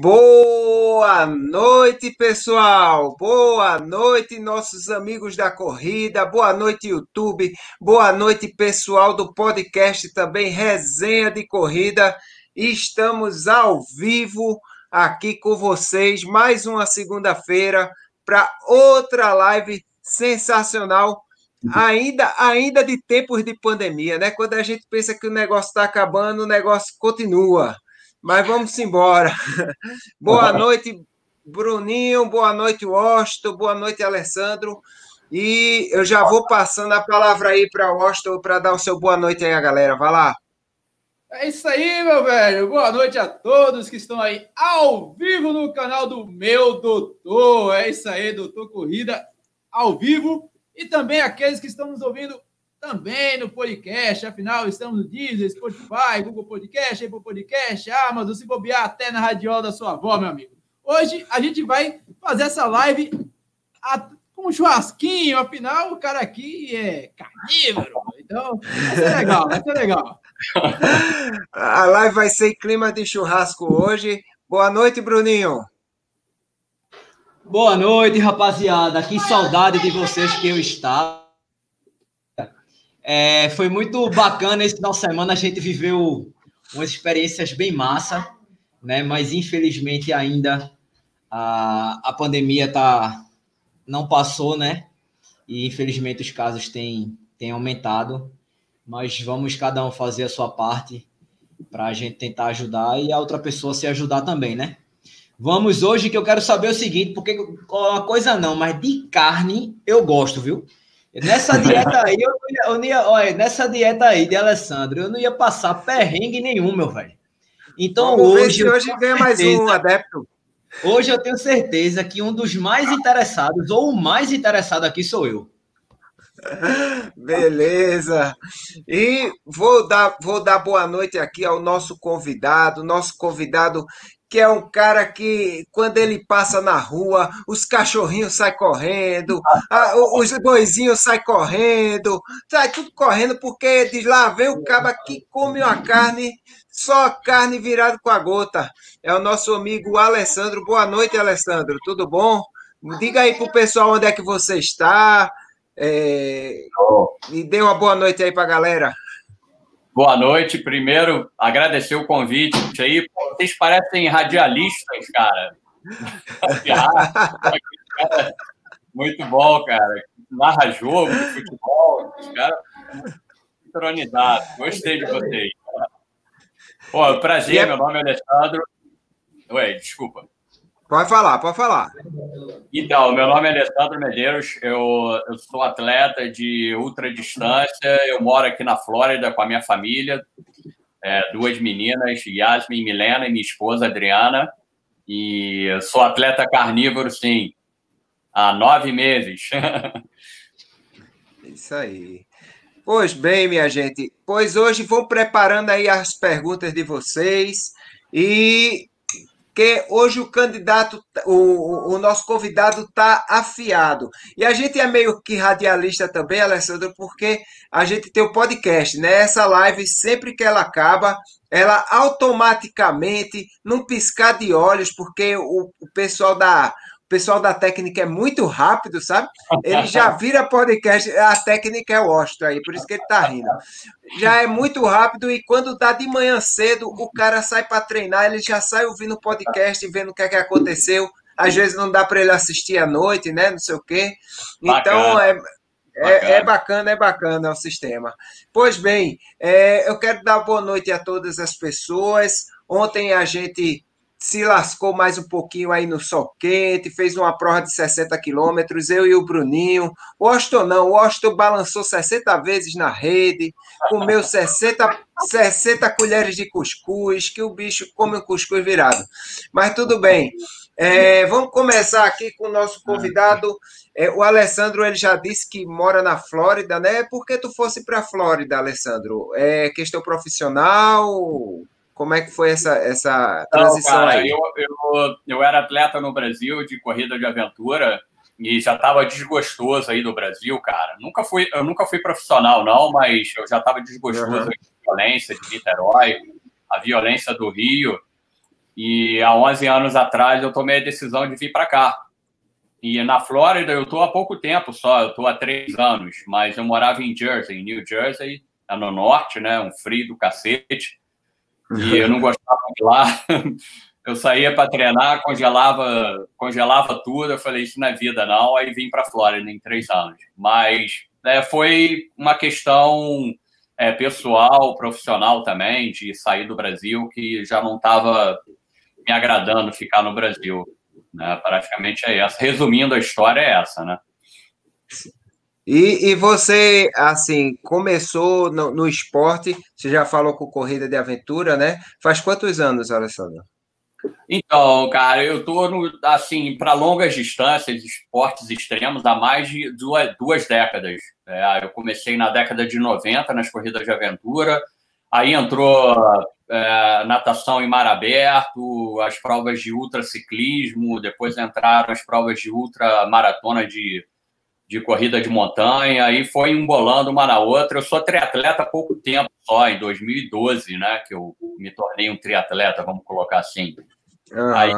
Boa noite, pessoal. Boa noite, nossos amigos da corrida. Boa noite, YouTube. Boa noite, pessoal do podcast também Resenha de Corrida. Estamos ao vivo aqui com vocês mais uma segunda-feira para outra live sensacional. Ainda, ainda de tempos de pandemia, né? Quando a gente pensa que o negócio está acabando, o negócio continua. Mas vamos embora. boa noite, Bruninho. Boa noite, Washington. Boa noite, Alessandro. E eu já vou passando a palavra aí para o Washington para dar o seu boa noite aí, a galera. Vai lá. É isso aí, meu velho. Boa noite a todos que estão aí ao vivo no canal do meu doutor. É isso aí, doutor Corrida ao vivo. E também aqueles que estão nos ouvindo também no podcast. Afinal, estamos no Deezer, Spotify, Google Podcast, Apple Podcast, Amazon, se bobear até na radiola da sua avó, meu amigo. Hoje a gente vai fazer essa live com um churrasquinho. Afinal, o cara aqui é carnívoro. Então, vai ser legal, vai ser legal. A live vai ser em clima de churrasco hoje. Boa noite, Bruninho. Boa noite, rapaziada. Que saudade de vocês que eu estava. É, foi muito bacana esse final de semana. A gente viveu umas experiências bem massa, né? Mas infelizmente ainda a, a pandemia tá, não passou, né? E infelizmente os casos têm, têm aumentado. Mas vamos cada um fazer a sua parte para a gente tentar ajudar e a outra pessoa se ajudar também, né? Vamos hoje que eu quero saber o seguinte, porque uma coisa não, mas de carne eu gosto, viu? Nessa dieta aí, eu não ia, eu não ia, olha, nessa dieta aí de Alessandro, eu não ia passar perrengue nenhum, meu velho. Então Vamos hoje. hoje ganha mais um adepto. Hoje eu tenho certeza que um dos mais interessados, ou o mais interessado aqui, sou eu. Beleza. E vou dar, vou dar boa noite aqui ao nosso convidado, nosso convidado que é um cara que, quando ele passa na rua, os cachorrinhos saem correndo, a, os boizinhos saem correndo, sai tudo correndo, porque diz lá, vem o caba que come uma carne, só carne virada com a gota. É o nosso amigo Alessandro. Boa noite, Alessandro. Tudo bom? Diga aí pro pessoal onde é que você está. É... E dê uma boa noite aí pra galera. Boa noite. Primeiro, agradecer o convite aí. Vocês parecem radialistas, cara. Muito bom, cara. Narra jogo, futebol. Os caras sincronizados. Gostei de vocês. Pô, prazer, é meu nome é Alessandro. Ué, desculpa. Pode falar, pode falar. Então, meu nome é Alessandro Medeiros, eu, eu sou atleta de ultradistância, eu moro aqui na Flórida com a minha família, é, duas meninas, Yasmin Milena e minha esposa Adriana, e sou atleta carnívoro, sim, há nove meses. Isso aí. Pois bem, minha gente, pois hoje vou preparando aí as perguntas de vocês e que hoje o candidato, o, o nosso convidado está afiado. E a gente é meio que radialista também, Alessandro, porque a gente tem o podcast, né? Essa live, sempre que ela acaba, ela automaticamente, num piscar de olhos, porque o, o pessoal da pessoal da técnica é muito rápido, sabe? Ele já vira podcast, a técnica é o Ostro aí, por isso que ele tá rindo. Já é muito rápido e quando dá de manhã cedo, o cara sai para treinar, ele já sai ouvindo o podcast, vendo o que é que aconteceu. Às vezes não dá para ele assistir à noite, né? Não sei o quê. Então é, é, é, bacana, é bacana o sistema. Pois bem, é, eu quero dar boa noite a todas as pessoas. Ontem a gente se lascou mais um pouquinho aí no sol quente, fez uma prova de 60 quilômetros, eu e o Bruninho. O Austin não, o Austin balançou 60 vezes na rede, comeu 60, 60 colheres de cuscuz, que o bicho come um cuscuz virado. Mas tudo bem. É, vamos começar aqui com o nosso convidado. É, o Alessandro ele já disse que mora na Flórida, né? Por que tu fosse para a Flórida, Alessandro? É questão profissional? Como é que foi essa, essa transição Não, cara, aí? Eu, eu, eu era atleta no Brasil de corrida de aventura e já estava desgostoso aí do Brasil, cara. Nunca fui, eu nunca fui profissional, não, mas eu já estava desgostoso uhum. da violência de Niterói, a violência do Rio. E há 11 anos atrás eu tomei a decisão de vir para cá. E na Flórida eu estou há pouco tempo só, eu estou há três anos, mas eu morava em Jersey, em New Jersey, é no norte, né? Um frio do cacete. E eu não gostava de lá. Eu saía para treinar, congelava, congelava tudo. Eu falei, isso não é vida, não. Aí vim para a Flórida em três anos. Mas é, foi uma questão é, pessoal, profissional também, de sair do Brasil, que já não estava me agradando ficar no Brasil. Né? Praticamente é essa. Resumindo, a história é essa, né? E, e você, assim, começou no, no, esporte, você já falou com corrida de aventura, né? Faz quantos anos, Alessandro? Então, cara, eu tô no, assim, para longas distâncias, esportes extremos, há mais de duas, duas décadas. É, eu comecei na década de 90 nas corridas de aventura, aí entrou é, natação em mar aberto, as provas de ultraciclismo, depois entraram as provas de ultramaratona de, de corrida de montanha, aí foi embolando uma na outra. Eu sou triatleta há pouco tempo só, em 2012, né, que eu me tornei um triatleta, vamos colocar assim. Uhum. Aí,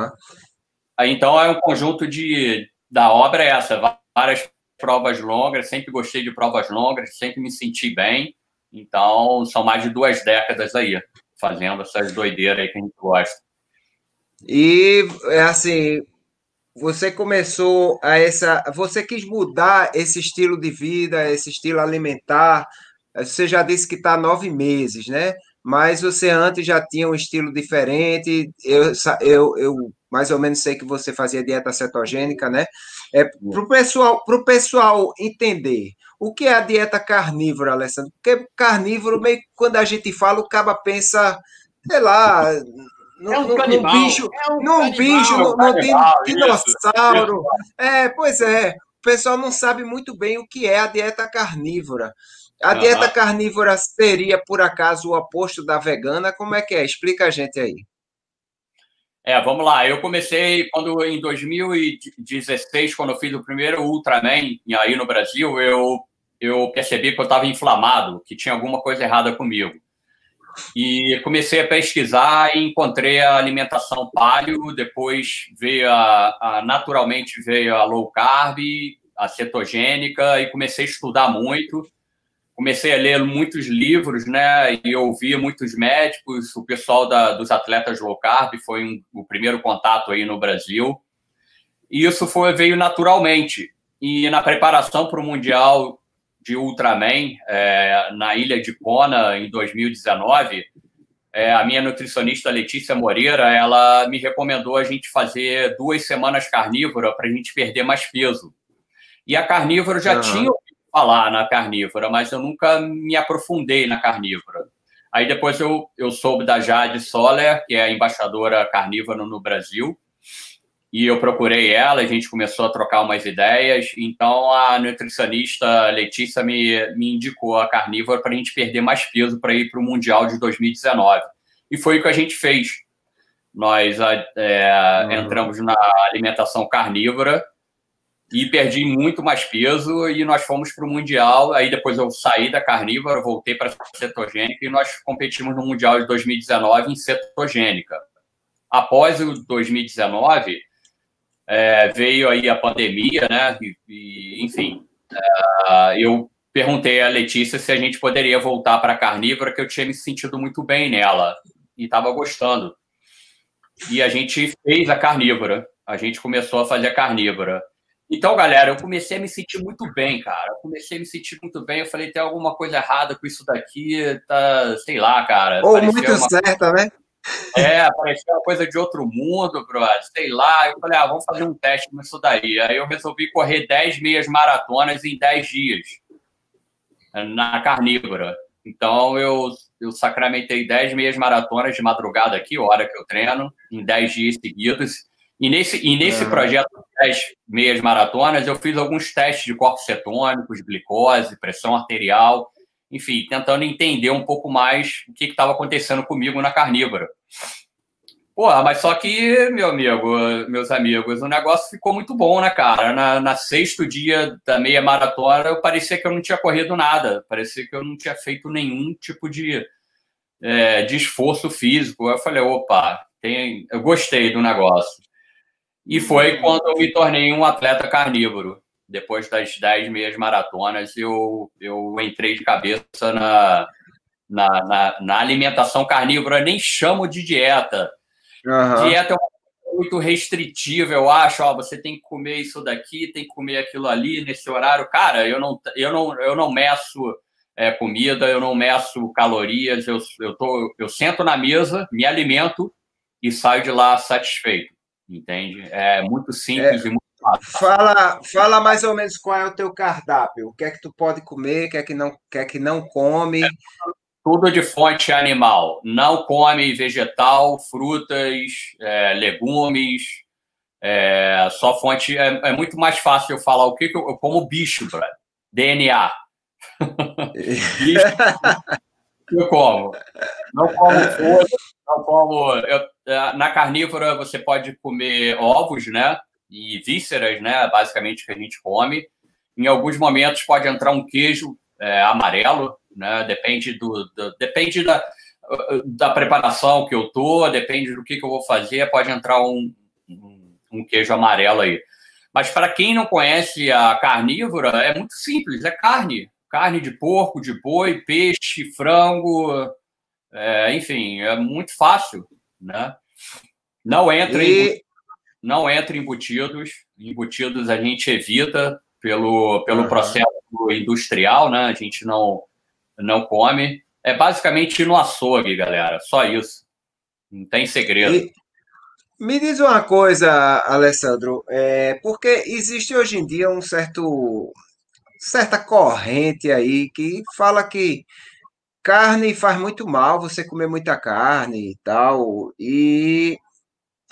aí, então, é um conjunto de... da obra é essa, várias provas longas, sempre gostei de provas longas, sempre me senti bem. Então, são mais de duas décadas aí, fazendo essas doideiras aí que a gente gosta. E, é assim, você começou a essa. Você quis mudar esse estilo de vida, esse estilo alimentar. Você já disse que está nove meses, né? Mas você antes já tinha um estilo diferente. Eu, eu, eu mais ou menos sei que você fazia dieta cetogênica, né? É, para o pessoal, pessoal entender o que é a dieta carnívora, Alessandro, porque carnívoro, meio quando a gente fala, o caba pensa, sei lá, no, é um canibal. bicho, é um num bicho, no, no dinossauro. Isso. É, pois é. O pessoal não sabe muito bem o que é a dieta carnívora. A uhum. dieta carnívora seria, por acaso, o oposto da vegana? Como é que é? Explica a gente aí. É, vamos lá. Eu comecei quando em 2016, quando eu fiz o primeiro Ultraman aí no Brasil, eu, eu percebi que eu estava inflamado, que tinha alguma coisa errada comigo. E comecei a pesquisar e encontrei a alimentação paleo, depois veio a, a naturalmente veio a low carb, a cetogênica e comecei a estudar muito. Comecei a ler muitos livros, né, e ouvir muitos médicos, o pessoal da, dos atletas low carb foi um, o primeiro contato aí no Brasil, e isso foi, veio naturalmente. E na preparação para o Mundial de Ultraman, é, na ilha de Kona, em 2019, é, a minha nutricionista Letícia Moreira, ela me recomendou a gente fazer duas semanas carnívora para a gente perder mais peso. E a carnívora já uhum. tinha falar na carnívora, mas eu nunca me aprofundei na carnívora. Aí depois eu, eu soube da Jade Soler, que é a embaixadora carnívora no Brasil, e eu procurei ela, a gente começou a trocar umas ideias. Então a nutricionista Letícia me, me indicou a carnívora para a gente perder mais peso para ir para o Mundial de 2019. E foi o que a gente fez. Nós é, uhum. entramos na alimentação carnívora e perdi muito mais peso e nós fomos para o Mundial. Aí depois eu saí da carnívora, voltei para a cetogênica e nós competimos no Mundial de 2019 em cetogênica. Após o 2019, é, veio aí a pandemia, né? E, e enfim, é, eu perguntei à Letícia se a gente poderia voltar para a carnívora, que eu tinha me sentido muito bem nela e estava gostando. E a gente fez a carnívora. A gente começou a fazer a carnívora. Então, galera, eu comecei a me sentir muito bem, cara. Eu comecei a me sentir muito bem. Eu falei, tem alguma coisa errada com isso daqui, tá, sei lá, cara. Ou muito uma... certa, né? É, parecia uma coisa de outro mundo, brother. Sei lá. Eu falei, ah, vamos fazer um teste nisso daí. Aí eu resolvi correr 10 meias maratonas em 10 dias na carnívora. Então eu, eu sacramentei 10 meias maratonas de madrugada aqui, hora que eu treino, em 10 dias seguidos. E nesse, e nesse uhum. projeto das meias maratonas, eu fiz alguns testes de corpos cetônicos, glicose, pressão arterial, enfim, tentando entender um pouco mais o que estava acontecendo comigo na carnívora. Porra, mas só que, meu amigo, meus amigos, o negócio ficou muito bom, né, cara? Na, na sexto dia da meia maratona, eu parecia que eu não tinha corrido nada, parecia que eu não tinha feito nenhum tipo de, é, de esforço físico. Eu falei, opa, tem, eu gostei do negócio. E foi quando eu me tornei um atleta carnívoro. Depois das 10 meias maratonas, eu, eu entrei de cabeça na, na, na, na alimentação carnívora. Nem chamo de dieta. Uhum. Dieta é uma muito restritiva, eu acho. Ó, você tem que comer isso daqui, tem que comer aquilo ali nesse horário. Cara, eu não, eu não, eu não meço é, comida, eu não meço calorias. Eu, eu, tô, eu sento na mesa, me alimento e saio de lá satisfeito. Entende? É muito simples é, e muito. Fala, fala mais ou menos qual é o teu cardápio. O que é que tu pode comer, o que é que não, que é que não come. Tudo de fonte animal. Não come vegetal, frutas, é, legumes. É, só fonte. É, é, muito mais fácil eu falar o que, que eu, eu como bicho, brother. DNA. bicho. eu como. Não como não como. Eu, é, na carnívora você pode comer ovos, né? E vísceras, né? Basicamente que a gente come. Em alguns momentos pode entrar um queijo é, amarelo, né? Depende do, do, depende da, da preparação que eu tô, depende do que, que eu vou fazer, pode entrar um, um, um queijo amarelo aí. Mas para quem não conhece a carnívora, é muito simples, é carne, carne de porco, de boi, peixe, frango, é, enfim, é muito fácil, né? Não entra e... em, não entra embutidos, embutidos a gente evita pelo, pelo uhum. processo industrial, né? A gente não não come. É basicamente no açougue, galera. Só isso. Não tem segredo. E me diz uma coisa, Alessandro, é, porque existe hoje em dia um certo certa corrente aí que fala que carne faz muito mal, você comer muita carne e tal. E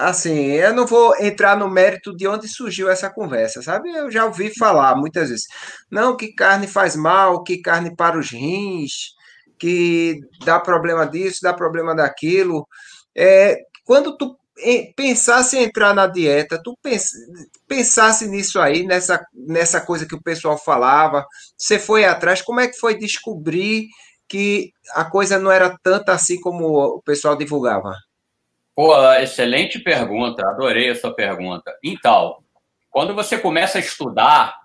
assim, eu não vou entrar no mérito de onde surgiu essa conversa, sabe? Eu já ouvi falar muitas vezes. Não, que carne faz mal, que carne para os rins, que dá problema disso, dá problema daquilo. É, quando tu pensasse em entrar na dieta, tu pensasse nisso aí, nessa, nessa coisa que o pessoal falava, você foi atrás, como é que foi descobrir que a coisa não era tanta assim como o pessoal divulgava? Pô, excelente pergunta, adorei a sua pergunta. Então, quando você começa a estudar,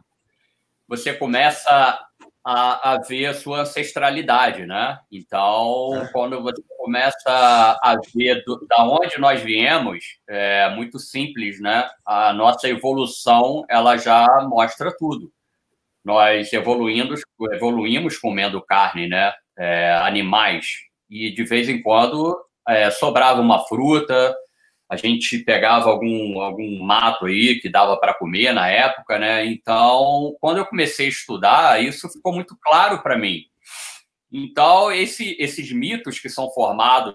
você começa a, a ver a sua ancestralidade, né? Então, é. quando você começa a ver do, da onde nós viemos, é muito simples, né? A nossa evolução, ela já mostra tudo. Nós evoluindo, evoluímos comendo carne, né? É, animais. E, de vez em quando, é, sobrava uma fruta, a gente pegava algum, algum mato aí que dava para comer na época, né? Então, quando eu comecei a estudar, isso ficou muito claro para mim. Então, esse, esses mitos que são formados,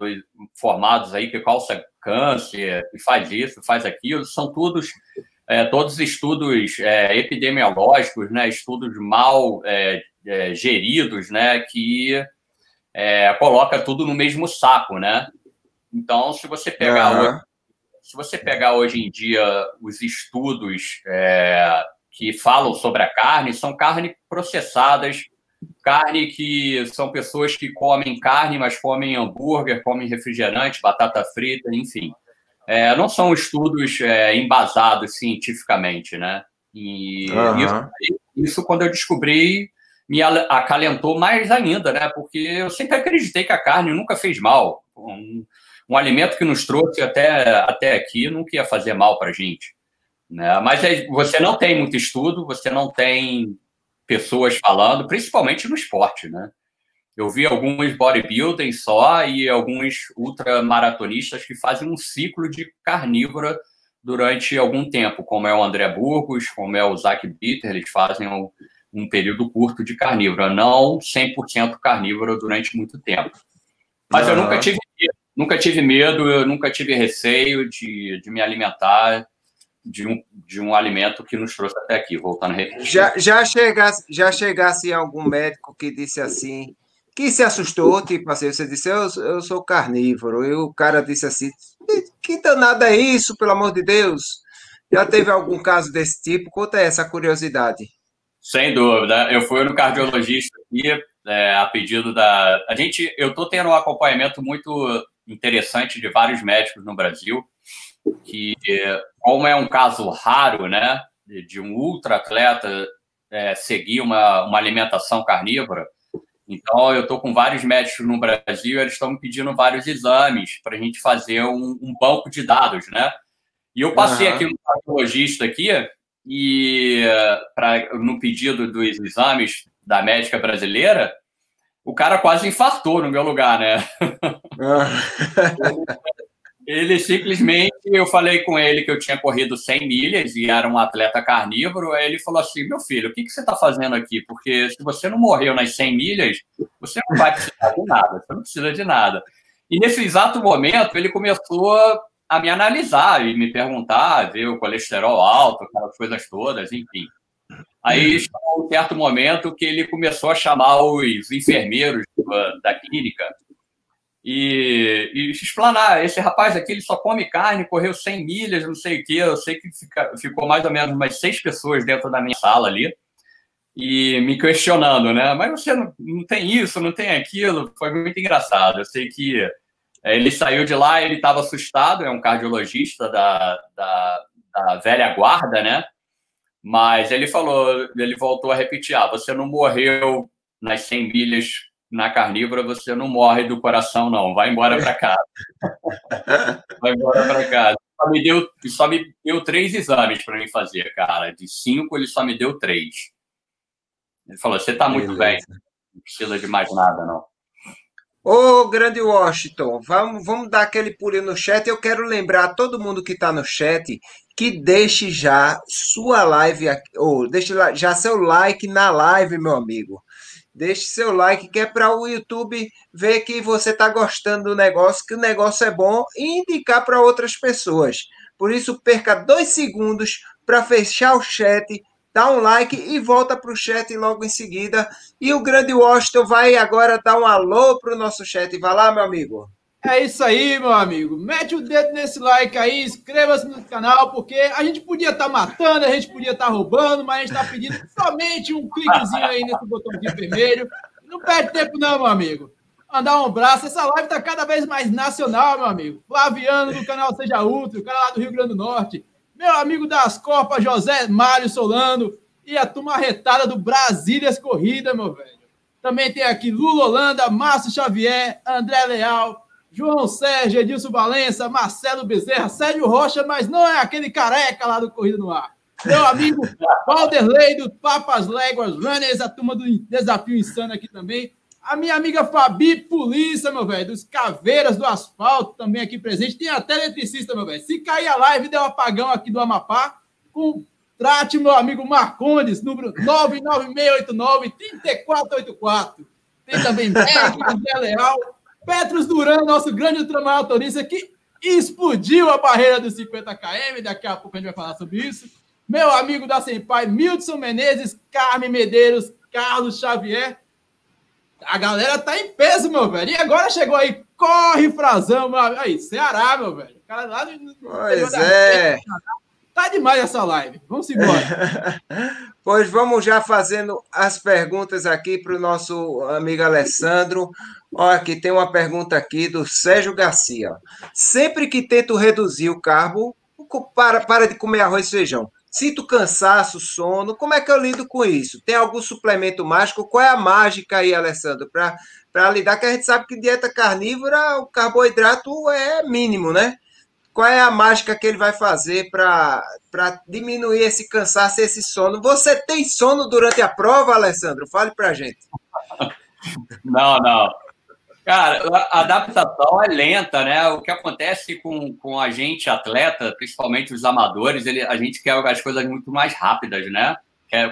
formados aí, que causa câncer, que faz isso, faz aquilo, são todos, é, todos estudos é, epidemiológicos, né? Estudos mal é, é geridos, né? Que é, coloca tudo no mesmo saco, né? Então, se você pegar, uhum. hoje, se você pegar hoje em dia os estudos é, que falam sobre a carne, são carne processadas, carne que são pessoas que comem carne, mas comem hambúrguer, comem refrigerante, batata frita, enfim. É, não são estudos é, embasados cientificamente, né? E uhum. isso, isso, quando eu descobri, me acalentou mais ainda, né? Porque eu sempre acreditei que a carne nunca fez mal. Um, alimento que nos trouxe até, até aqui não ia fazer mal para a gente. Né? Mas é, você não tem muito estudo, você não tem pessoas falando, principalmente no esporte, né? Eu vi alguns bodybuilding só e alguns ultramaratonistas que fazem um ciclo de carnívora durante algum tempo, como é o André Burgos, como é o Zach Bitter, eles fazem um, um período curto de carnívora, não 100% carnívora durante muito tempo. Mas uhum. eu nunca tive nunca tive medo, eu nunca tive receio de, de me alimentar de um, de um alimento que nos trouxe até aqui, voltando a repetir. Já, já, chegasse, já chegasse algum médico que disse assim, que se assustou, tipo assim, você disse, eu, eu sou carnívoro, e o cara disse assim, que danada é isso, pelo amor de Deus? Já teve algum caso desse tipo? Conta essa curiosidade. Sem dúvida. Eu fui no cardiologista aqui, é, a pedido da. A gente, eu estou tendo um acompanhamento muito interessante de vários médicos no Brasil, que, como é um caso raro, né, de um ultra atleta é, seguir uma, uma alimentação carnívora, então, eu estou com vários médicos no Brasil, eles estão me pedindo vários exames para a gente fazer um, um, banco de dados, né? E eu passei uhum. aqui no patologista aqui e pra, no pedido dos exames da médica brasileira, o cara quase infartou no meu lugar, né? ele simplesmente, eu falei com ele que eu tinha corrido 100 milhas e era um atleta carnívoro, aí ele falou assim, meu filho, o que, que você está fazendo aqui? Porque se você não morreu nas 100 milhas, você não vai precisar de nada, você não precisa de nada. E nesse exato momento, ele começou a me analisar e me perguntar, ver o colesterol alto, aquelas coisas todas, enfim. Aí chegou um certo momento que ele começou a chamar os enfermeiros da clínica e, e explanar. Esse rapaz aqui ele só come carne, correu 100 milhas, não sei o quê. Eu sei que fica, ficou mais ou menos umas seis pessoas dentro da minha sala ali e me questionando, né? Mas você não, não tem isso, não tem aquilo. Foi muito engraçado. Eu sei que é, ele saiu de lá, ele estava assustado, é um cardiologista da, da, da velha guarda, né? Mas ele falou, ele voltou a repetir: ah, você não morreu nas 100 milhas na carnívora, você não morre do coração, não. Vai embora para casa. Vai embora para casa. Só me, deu, só me deu três exames para mim fazer, cara. De cinco, ele só me deu três. Ele falou: você está muito Beleza. bem, não precisa de mais nada, não. Ô, grande Washington, vamos, vamos dar aquele pulinho no chat. Eu quero lembrar a todo mundo que está no chat que deixe já sua live, ou deixe já seu like na live, meu amigo. Deixe seu like, que é para o YouTube ver que você está gostando do negócio, que o negócio é bom e indicar para outras pessoas. Por isso, perca dois segundos para fechar o chat, dá um like e volta para o chat logo em seguida. E o grande Washington vai agora dar um alô para o nosso chat. Vai lá, meu amigo. É isso aí, meu amigo. Mete o dedo nesse like aí, inscreva-se no canal, porque a gente podia estar tá matando, a gente podia estar tá roubando, mas a gente está pedindo somente um cliquezinho aí nesse botãozinho vermelho. Não perde tempo, não, meu amigo. Mandar um abraço. Essa live está cada vez mais nacional, meu amigo. Flaviano do canal Seja Útil, o cara lá do Rio Grande do Norte. Meu amigo das Copas, José Mário Solano. E a turma retada do Brasílias Corrida, meu velho. Também tem aqui Lula Holanda, Márcio Xavier, André Leal, João Sérgio, Edilson Valença, Marcelo Bezerra, Sérgio Rocha, mas não é aquele careca lá do Corrida no Ar. Meu amigo Valderlei do Papas Léguas Runners, a turma do Desafio Insano aqui também. A minha amiga Fabi Polícia, meu velho, dos Caveiras do Asfalto, também aqui presente. Tem até eletricista, meu velho. Se cair a live, der um apagão aqui do Amapá, trate meu amigo Marcondes, número 99689-3484. Tem também André Leal, Petros Duran, nosso grande ultramaratonista, que explodiu a barreira dos 50 km. Daqui a pouco a gente vai falar sobre isso. Meu amigo da Senpai, Milton Menezes, Carmen Medeiros, Carlos Xavier. A galera tá em peso, meu velho. E agora chegou aí, corre, Frazão, meu amigo. Aí, Ceará, meu velho. O cara lá do, pois é. Tá demais essa live. Vamos embora. pois vamos já fazendo as perguntas aqui para o nosso amigo Alessandro. Olha, aqui tem uma pergunta aqui do Sérgio Garcia. Sempre que tento reduzir o carbo, para, para de comer arroz e feijão. Sinto cansaço, sono. Como é que eu lido com isso? Tem algum suplemento mágico? Qual é a mágica aí, Alessandro, para lidar? Que a gente sabe que dieta carnívora, o carboidrato é mínimo, né? Qual é a mágica que ele vai fazer para diminuir esse cansaço, esse sono? Você tem sono durante a prova, Alessandro? Fale para gente. Não, não. Cara, a adaptação é lenta, né? O que acontece com, com a gente, atleta, principalmente os amadores, ele, a gente quer as coisas muito mais rápidas, né?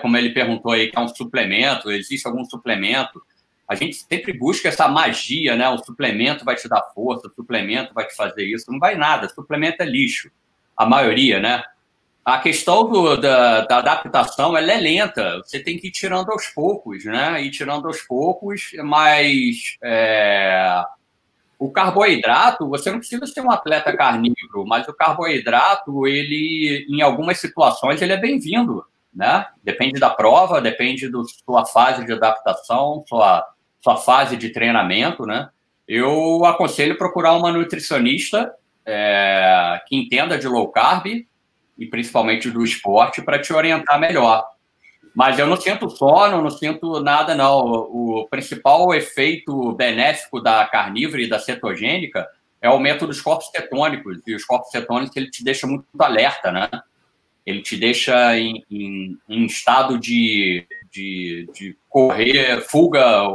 Como ele perguntou aí, quer um suplemento, existe algum suplemento? A gente sempre busca essa magia, né? O suplemento vai te dar força, o suplemento vai te fazer isso. Não vai nada, suplemento é lixo. A maioria, né? A questão do, da, da, adaptação ela é lenta, você tem que ir tirando aos poucos, né? Ir tirando aos poucos, mas é, o carboidrato, você não precisa ser um atleta carnívoro, mas o carboidrato, ele, em algumas situações, ele é bem-vindo, né? Depende da prova, depende da sua fase de adaptação, sua, sua fase de treinamento, né? eu aconselho procurar uma nutricionista é, que entenda de low carb e principalmente do esporte para te orientar melhor. Mas eu não sinto sono, não sinto nada, não. O principal efeito benéfico da carnívora e da cetogênica é o aumento dos corpos cetônicos. E os corpos cetônicos, ele te deixa muito alerta, né? Ele te deixa em, em, em estado de, de, de correr, fuga,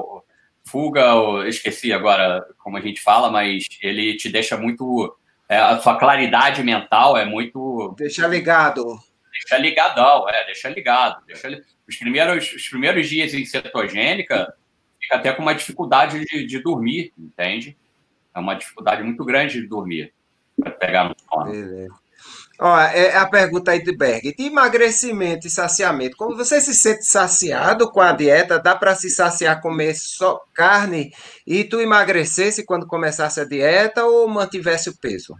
fuga, esqueci agora como a gente fala, mas ele te deixa muito é, a sua claridade mental é muito. Deixa ligado. Deixa ligadão, é, deixa ligado. Deixa li... os, primeiros, os primeiros dias em cetogênica, fica até com uma dificuldade de, de dormir, entende? É uma dificuldade muito grande de dormir, para pegar no sono. Beleza. Ó, é a pergunta aí de Berg. De emagrecimento e saciamento, como você se sente saciado com a dieta, dá para se saciar comer só carne e tu emagrecesse quando começasse a dieta ou mantivesse o peso?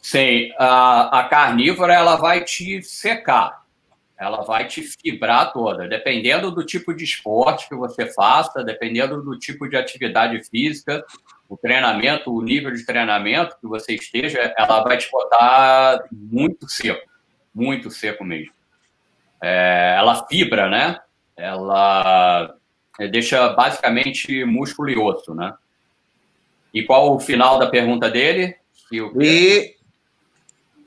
Sim, a, a carnívora ela vai te secar, ela vai te fibrar toda, dependendo do tipo de esporte que você faça, dependendo do tipo de atividade física, o treinamento, o nível de treinamento que você esteja, ela vai te botar muito seco, muito seco mesmo. É, ela fibra, né? Ela deixa basicamente músculo e osso, né? E qual o final da pergunta dele? E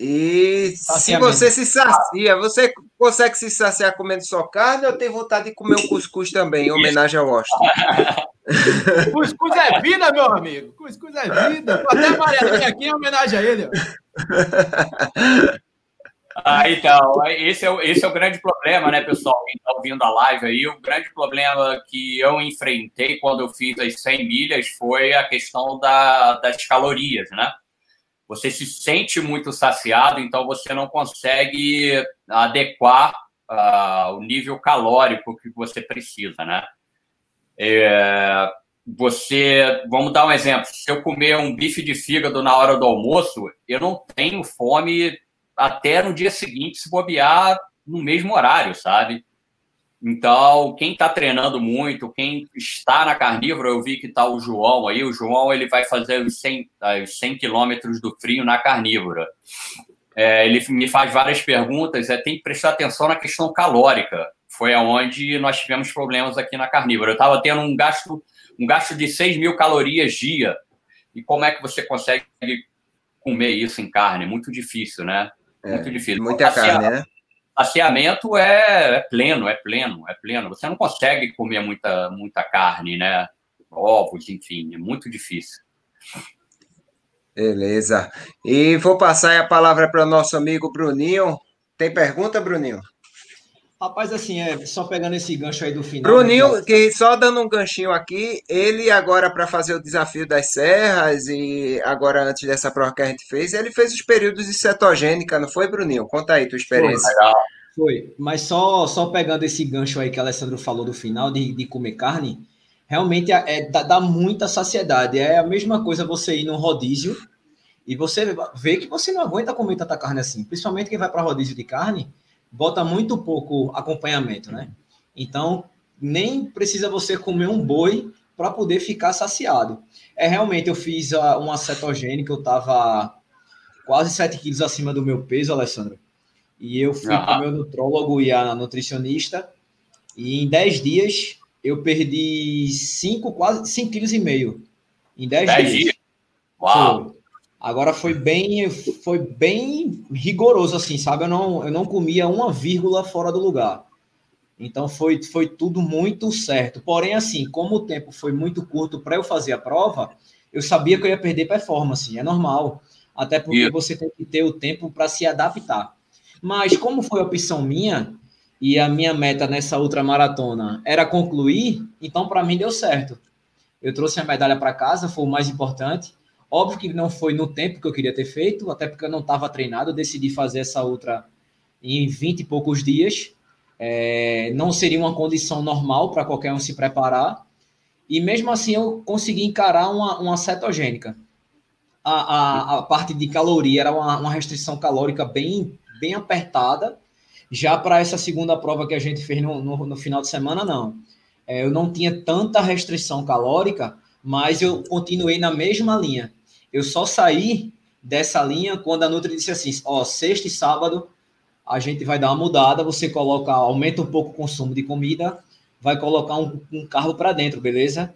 e se você se sacia, você consegue se saciar comendo só carne ou tem vontade de comer um cuscuz também, em homenagem ao Washington? cuscuz é vida, meu amigo. Cuscuz é vida. Até a Maria aqui em homenagem a ele. Ah, então, esse é, o, esse é o grande problema, né, pessoal? Quem está ouvindo a live aí, o grande problema que eu enfrentei quando eu fiz as 100 milhas foi a questão da, das calorias, né? você se sente muito saciado, então você não consegue adequar uh, o nível calórico que você precisa, né? É, você, vamos dar um exemplo, se eu comer um bife de fígado na hora do almoço, eu não tenho fome até no dia seguinte se bobear no mesmo horário, sabe? Então, quem está treinando muito, quem está na carnívora, eu vi que está o João aí. O João ele vai fazer os 100, os 100 quilômetros do frio na carnívora. É, ele me faz várias perguntas. É, tem que prestar atenção na questão calórica. Foi aonde nós tivemos problemas aqui na carnívora. Eu estava tendo um gasto, um gasto de 6 mil calorias dia. E como é que você consegue comer isso em carne? Muito difícil, né? É, muito difícil. Muita então, carne, né? saciamento é, é, pleno, é pleno, é pleno. Você não consegue comer muita, muita carne, né? Ovos, enfim, é muito difícil. Beleza. E vou passar a palavra para o nosso amigo Bruninho. Tem pergunta, Bruninho? Rapaz, assim, é, só pegando esse gancho aí do final. Bruninho, né, que só dando um ganchinho aqui, ele agora para fazer o desafio das serras e agora antes dessa prova que a gente fez, ele fez os períodos de cetogênica, não foi, Bruninho? Conta aí tua experiência. Foi, legal. foi. mas só, só pegando esse gancho aí que o Alessandro falou do final, de, de comer carne, realmente é, é dá, dá muita saciedade. É a mesma coisa você ir num rodízio e você vê que você não aguenta comer tanta carne assim, principalmente quem vai para rodízio de carne bota muito pouco acompanhamento, né? Então, nem precisa você comer um boi para poder ficar saciado. É realmente, eu fiz uma cetogênica, eu estava quase 7 quilos acima do meu peso, Alessandro. E eu fui com o meu nutrólogo e a nutricionista, e em 10 dias eu perdi 5, quase 5 quilos e meio. Em 10 dias. dias. Uau! Foi. Agora foi bem, foi bem rigoroso, assim, sabe? Eu não, eu não comia uma vírgula fora do lugar. Então foi, foi tudo muito certo. Porém, assim, como o tempo foi muito curto para eu fazer a prova, eu sabia que eu ia perder performance. É normal. Até porque você tem que ter o tempo para se adaptar. Mas como foi a opção minha, e a minha meta nessa outra maratona era concluir, então para mim deu certo. Eu trouxe a medalha para casa, foi o mais importante. Óbvio que não foi no tempo que eu queria ter feito, até porque eu não estava treinado, eu decidi fazer essa outra em 20 e poucos dias. É, não seria uma condição normal para qualquer um se preparar. E mesmo assim eu consegui encarar uma, uma cetogênica. A, a, a parte de caloria era uma, uma restrição calórica bem, bem apertada. Já para essa segunda prova que a gente fez no, no, no final de semana, não. É, eu não tinha tanta restrição calórica, mas eu continuei na mesma linha. Eu só saí dessa linha quando a Nutri disse assim: ó, sexta e sábado a gente vai dar uma mudada, você coloca, aumenta um pouco o consumo de comida, vai colocar um, um carro para dentro, beleza?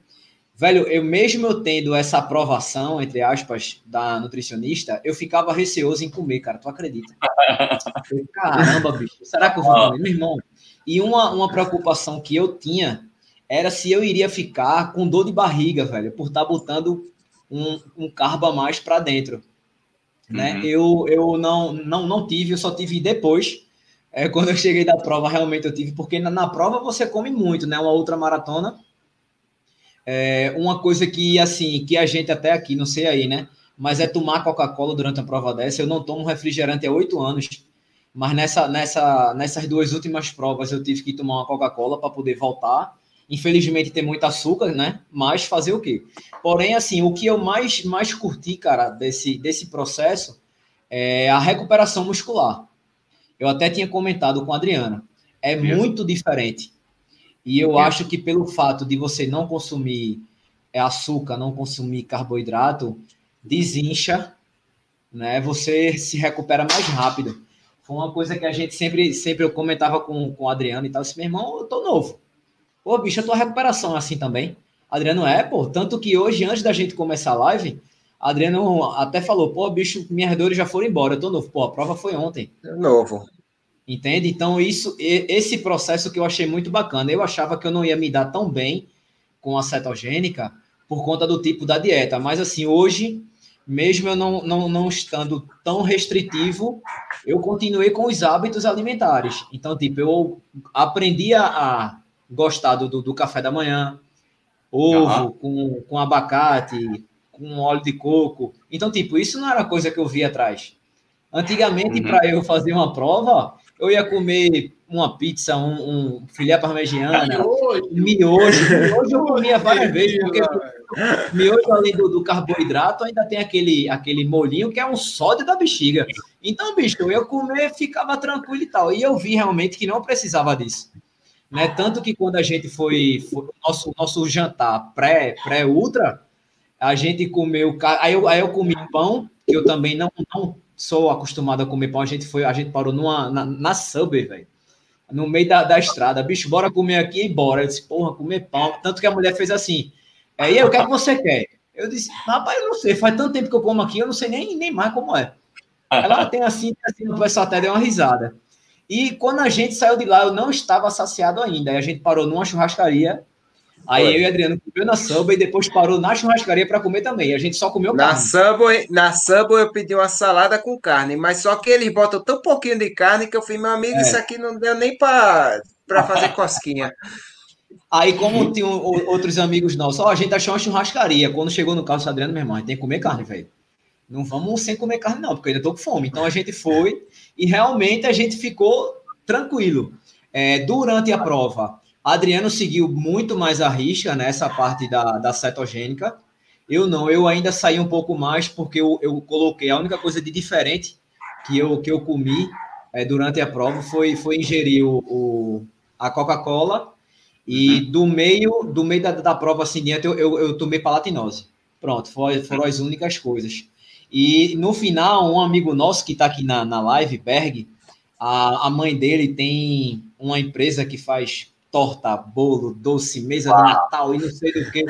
Velho, eu mesmo eu tendo essa aprovação, entre aspas, da nutricionista, eu ficava receoso em comer, cara. Tu acredita? Caramba, bicho, será que eu vou comer? Meu irmão, e uma, uma preocupação que eu tinha era se eu iria ficar com dor de barriga, velho, por estar tá botando um, um carbo a mais para dentro. Né? Uhum. Eu, eu não, não, não tive, eu só tive depois. É, quando eu cheguei da prova, realmente eu tive, porque na, na prova você come muito, né? Uma outra maratona é, uma coisa que, assim, que a gente até aqui, não sei aí, né? Mas é tomar Coca-Cola durante a prova dessa. Eu não tomo refrigerante há oito anos, mas nessa, nessa, nessas duas últimas provas eu tive que tomar uma Coca-Cola para poder voltar. Infelizmente tem muito açúcar, né? Mas fazer o quê? Porém, assim, o que eu mais, mais curti, cara, desse, desse processo é a recuperação muscular. Eu até tinha comentado com a Adriana. É muito diferente e eu acho que pelo fato de você não consumir é, açúcar, não consumir carboidrato, desincha, né? Você se recupera mais rápido. Foi uma coisa que a gente sempre, sempre eu comentava com, com o Adriano e tal. Esse meu irmão, eu tô novo. Pô, bicho, a tua recuperação é assim também. Adriano é, pô. Tanto que hoje, antes da gente começar a live, Adriano até falou, pô, bicho, minhas dores já foram embora, eu tô novo. Pô, a prova foi ontem. Novo. Entende? Então, isso, esse processo que eu achei muito bacana. Eu achava que eu não ia me dar tão bem com a cetogênica por conta do tipo da dieta. Mas, assim, hoje, mesmo eu não, não, não estando tão restritivo, eu continuei com os hábitos alimentares. Então, tipo, eu aprendi a gostar do, do café da manhã, ovo uhum. com, com abacate, com óleo de coco. Então, tipo, isso não era coisa que eu via atrás. Antigamente, uhum. para eu fazer uma prova, eu ia comer uma pizza, um, um filé parmegiana, miojo. miojo. Miojo eu comia várias vezes, porque miojo, além do, do, carboidrato, ainda tem aquele, aquele molinho que é um sódio da bexiga. Então, bicho, eu ia comer, ficava tranquilo e tal. E eu vi realmente que não precisava disso. Né? Tanto que quando a gente foi, foi nosso, nosso jantar pré-ultra, pré a gente comeu. Aí eu, aí eu comi pão, que eu também não, não sou acostumado a comer pão, a gente foi, a gente parou numa, na, na Subway, velho. No meio da, da estrada, bicho, bora comer aqui e bora. Eu disse, porra, comer pão. Tanto que a mulher fez assim. Aí eu, o que é que você quer? Eu disse, rapaz, eu não sei, faz tanto tempo que eu como aqui, eu não sei nem, nem mais como é. Ela tem assim, assim, o pessoal até deu uma risada. E quando a gente saiu de lá, eu não estava saciado ainda. A gente parou numa churrascaria Aí Foi. eu e Adriano comeu na Subway e depois parou na churrascaria para comer também. A gente só comeu na carne. Subway, na Subway eu pedi uma salada com carne, mas só que eles botam tão pouquinho de carne que eu falei, meu amigo, é. isso aqui não deu nem para fazer cosquinha. Aí, como tinha outros amigos nossos, ó, a gente achou uma churrascaria. Quando chegou no carro do Adriano, meu irmão, a gente tem que comer carne, velho. Não vamos sem comer carne, não, porque eu ainda tô com fome. Então a gente foi e realmente a gente ficou tranquilo. É, durante a prova, Adriano seguiu muito mais a risca nessa parte da, da cetogênica. Eu não, eu ainda saí um pouco mais porque eu, eu coloquei a única coisa de diferente que eu, que eu comi é, durante a prova foi, foi ingerir o, o a Coca-Cola e uhum. do meio do meio da, da prova assim diante eu, eu, eu tomei palatinose. Pronto, foi, foram as únicas coisas. E no final, um amigo nosso que está aqui na, na live, Berg, a, a mãe dele tem uma empresa que faz torta, bolo, doce, mesa de Natal e não sei do que.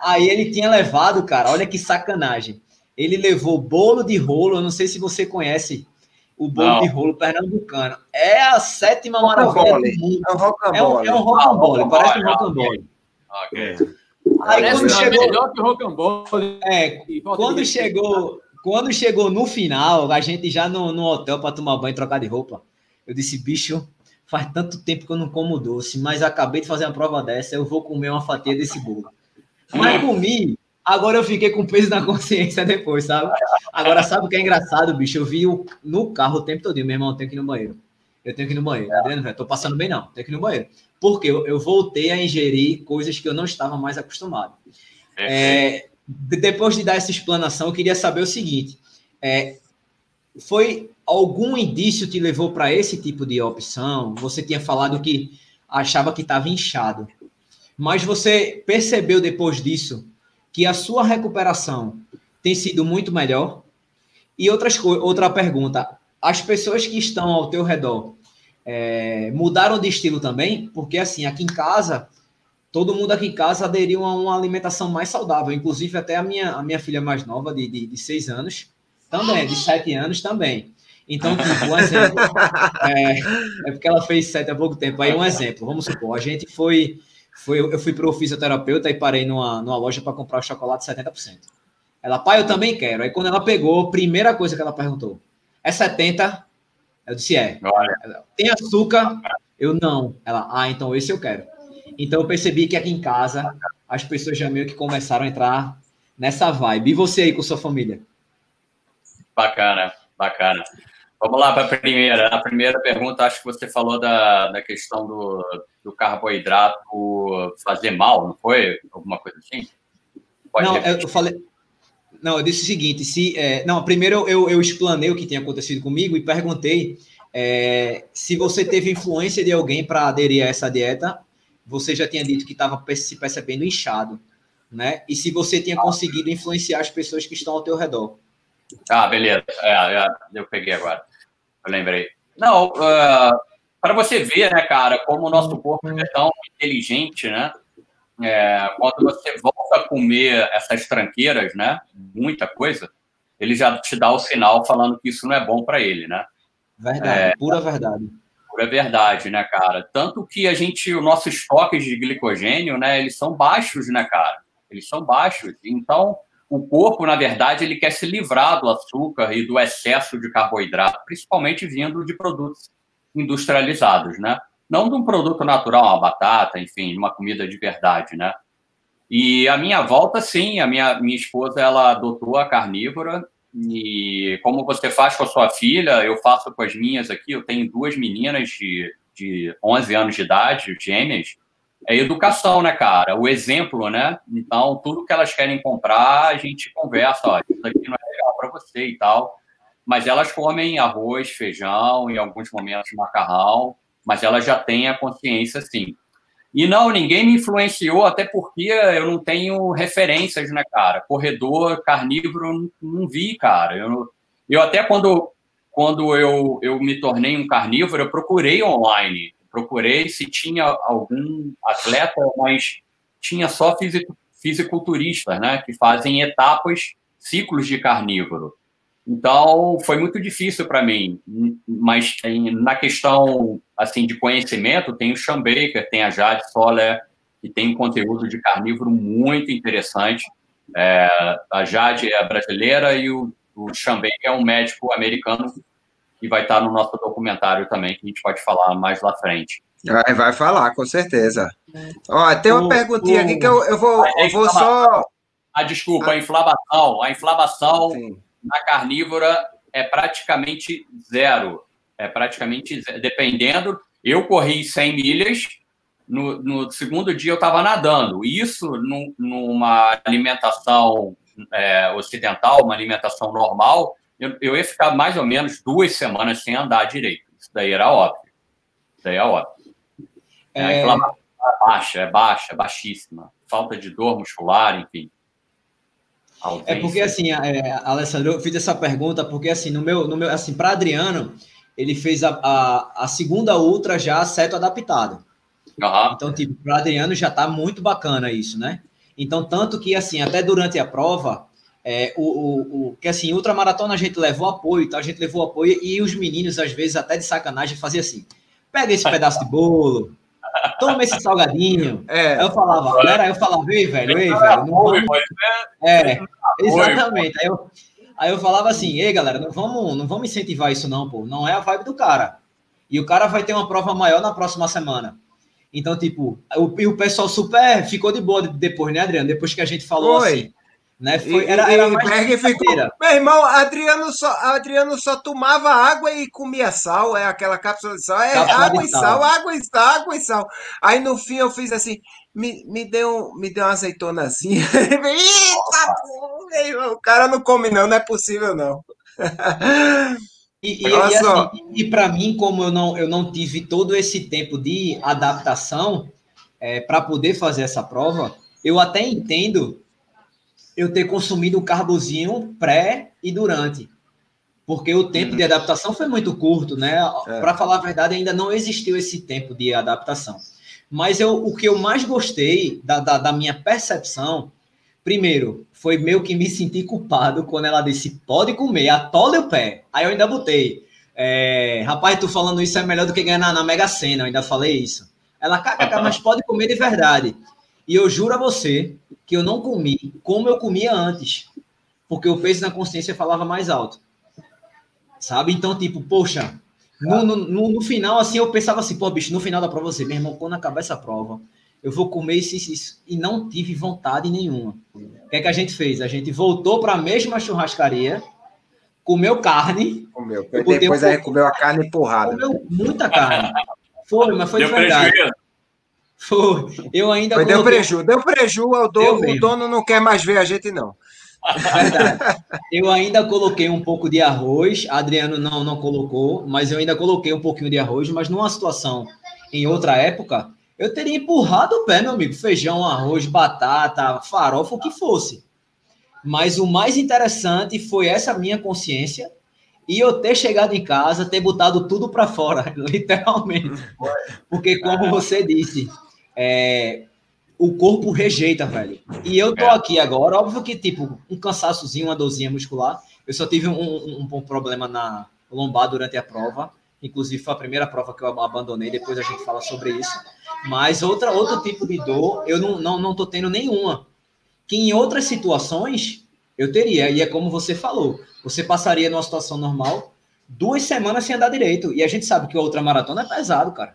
Aí ele tinha levado, cara, olha que sacanagem. Ele levou bolo de rolo, eu não sei se você conhece o bolo não. de rolo pernambucano. É a sétima maravilha do mundo. É um rocambole. É um, é um rocambole, ah, parece um rocambole. Okay. Aí parece quando chegou... melhor que rocambole. É, quando chegou, quando chegou no final, a gente já no, no hotel para tomar banho e trocar de roupa. Eu disse, bicho, faz tanto tempo que eu não como doce, mas acabei de fazer uma prova dessa, eu vou comer uma fatia desse bolo. Mas comi, agora eu fiquei com peso na consciência depois, sabe? Agora, sabe o que é engraçado, bicho? Eu vi o, no carro o tempo todo, meu irmão, eu tenho que ir no banheiro. Eu tenho que ir no banheiro. Adriano, velho, tô passando bem não, tenho que ir no banheiro. Porque eu, eu voltei a ingerir coisas que eu não estava mais acostumado. É, depois de dar essa explanação, eu queria saber o seguinte: é, foi algum indício te levou para esse tipo de opção? Você tinha falado que achava que estava inchado, mas você percebeu depois disso que a sua recuperação tem sido muito melhor? E outras, outra pergunta, as pessoas que estão ao teu redor é, mudaram de estilo também? Porque assim, aqui em casa, todo mundo aqui em casa aderiu a uma alimentação mais saudável, inclusive até a minha, a minha filha mais nova, de, de, de seis anos, também, de sete anos também. Então, tipo, um exemplo. É, é, porque ela fez sete há pouco tempo. Aí, um exemplo. Vamos supor, a gente foi. foi eu fui para o fisioterapeuta e parei numa, numa loja para comprar o chocolate 70%. Ela, pai, eu também quero. Aí, quando ela pegou, primeira coisa que ela perguntou: é 70? Eu disse: é. Ela, Tem açúcar? Eu não. Ela, ah, então esse eu quero. Então, eu percebi que aqui em casa as pessoas já meio que começaram a entrar nessa vibe. E você aí com sua família? Bacana, bacana. Vamos lá para a primeira. A primeira pergunta, acho que você falou da, da questão do, do carboidrato fazer mal, não foi? Alguma coisa assim? Pode não, repetir. eu falei. Não, eu disse o seguinte: se, é, não, primeiro eu, eu explanei o que tinha acontecido comigo e perguntei é, se você teve influência de alguém para aderir a essa dieta. Você já tinha dito que estava se percebendo inchado, né? E se você tinha conseguido influenciar as pessoas que estão ao teu redor. Ah, beleza. É, é, eu peguei agora. Eu lembrei. Não, uh, ah, para você ver, né, cara, como o nosso corpo é tão inteligente, né? É, quando você volta a comer essas tranqueiras, né? Muita coisa, ele já te dá o sinal falando que isso não é bom para ele, né? Verdade, é, pura verdade. Pura verdade, né, cara? Tanto que a gente, os nossos estoques de glicogênio, né, eles são baixos, né, cara? Eles são baixos. Então, o corpo, na verdade, ele quer se livrar do açúcar e do excesso de carboidrato, principalmente vindo de produtos industrializados, né? Não de um produto natural, uma batata, enfim, uma comida de verdade, né? E a minha volta, sim, a minha, minha esposa, ela adotou a carnívora e como você faz com a sua filha, eu faço com as minhas aqui, eu tenho duas meninas de, de 11 anos de idade, gêmeas, é educação, né, cara? O exemplo, né? Então, tudo que elas querem comprar, a gente conversa, ó, isso aqui não é legal para você e tal. Mas elas comem arroz, feijão, em alguns momentos macarrão, mas elas já têm a consciência, sim. E não, ninguém me influenciou, até porque eu não tenho referências, né, cara? Corredor carnívoro, não, não vi, cara. Eu, eu até quando, quando eu, eu me tornei um carnívoro, eu procurei online procurei se tinha algum atleta, mas tinha só fisic, fisiculturistas, né, que fazem etapas, ciclos de carnívoro. Então, foi muito difícil para mim, mas na questão assim de conhecimento, tem o Sean Baker, tem a Jade Soler, que tem um conteúdo de carnívoro muito interessante. É, a Jade é brasileira e o, o Sean Baker é um médico americano e vai estar no nosso documentário também, que a gente pode falar mais lá frente. Vai, vai falar, com certeza. Ó, tem uma o, perguntinha o... aqui que eu, eu vou, eu vou só. Ah, desculpa, a inflamação. A inflamação Sim. na carnívora é praticamente zero. É praticamente zero. Dependendo, eu corri 100 milhas, no, no segundo dia eu estava nadando. Isso num, numa alimentação é, ocidental, uma alimentação normal, eu, eu ia ficar mais ou menos duas semanas sem andar direito. Isso daí era óbvio. Isso daí é óbvio. É... A inflamação é baixa, é baixa, é baixíssima. Falta de dor muscular, enfim. É porque assim, é, Alessandro, eu fiz essa pergunta porque assim, no meu, no meu assim, para Adriano, ele fez a, a, a, segunda ultra já certo adaptado. Uhum. Então, tipo, para Adriano já tá muito bacana isso, né? Então, tanto que assim, até durante a prova, é, o, o, o, que assim, ultramaratona a gente levou apoio, tá? a gente levou apoio e os meninos, às vezes, até de sacanagem, faziam assim: pega esse pedaço de bolo, toma esse salgadinho. É. Aí eu falava, galera, aí eu falava, ei, velho, ei, velho, não vamos... É, exatamente. Aí eu, aí eu falava assim, ei, galera, não vamos, não vamos incentivar isso, não, pô. Não é a vibe do cara. E o cara vai ter uma prova maior na próxima semana. Então, tipo, o, e o pessoal super ficou de boa depois, né, Adriano? Depois que a gente falou Oi. assim. Né? Foi, era, era mais Berg ficou, Meu irmão, Adriano só, Adriano só tomava água e comia sal, é aquela cápsula de sal, é cápsula água e sal. sal, água e sal, água e sal. Aí no fim eu fiz assim, me, me, deu, me deu uma azeitonazinha. Eita, o cara não come não, não é possível não. E, e, e, assim, e para mim, como eu não, eu não tive todo esse tempo de adaptação é, para poder fazer essa prova, eu até entendo eu ter consumido um carbozinho pré e durante. Porque o tempo de adaptação foi muito curto, né? É. Para falar a verdade, ainda não existiu esse tempo de adaptação. Mas eu, o que eu mais gostei da, da, da minha percepção, primeiro, foi meio que me sentir culpado quando ela disse: pode comer, atole o pé. Aí eu ainda botei. É, rapaz, tu falando isso é melhor do que ganhar na, na Mega Sena, eu ainda falei isso. Ela, kkk, mas pode comer de verdade. E eu juro a você que eu não comi como eu comia antes, porque o peso na consciência falava mais alto. Sabe? Então, tipo, poxa, no, no, no, final, assim, eu pensava assim, pô, bicho, no final da prova, você, meu irmão, quando acabar essa prova, eu vou comer isso, isso, isso. E não tive vontade nenhuma. O que é que a gente fez? A gente voltou para a mesma churrascaria, comeu carne. Comeu. Depois um aí comeu a carne porrada. Comeu muita carne. Foi, mas foi Deu de verdade. Prejuízo. Foi. Eu ainda. Foi, coloquei... Deu prejuízo. Deu prejuízo. O dono, o dono não quer mais ver a gente, não. Verdade. Eu ainda coloquei um pouco de arroz, Adriano não, não colocou, mas eu ainda coloquei um pouquinho de arroz, mas numa situação em outra época, eu teria empurrado o pé, meu amigo. Feijão, arroz, batata, farofa, o que fosse. Mas o mais interessante foi essa minha consciência e eu ter chegado em casa, ter botado tudo para fora, literalmente. Porque, como você disse, é, o corpo rejeita, velho. E eu tô é. aqui agora, óbvio que, tipo, um cansaçozinho, uma dorzinha muscular. Eu só tive um, um, um, problema na lombar durante a prova. Inclusive, foi a primeira prova que eu abandonei, depois a gente fala sobre isso. Mas outra, outro tipo de dor, eu não, não, não tô tendo nenhuma. Que em outras situações, eu teria. E é como você falou, você passaria numa situação normal, duas semanas sem andar direito. E a gente sabe que a outra maratona é pesado, cara.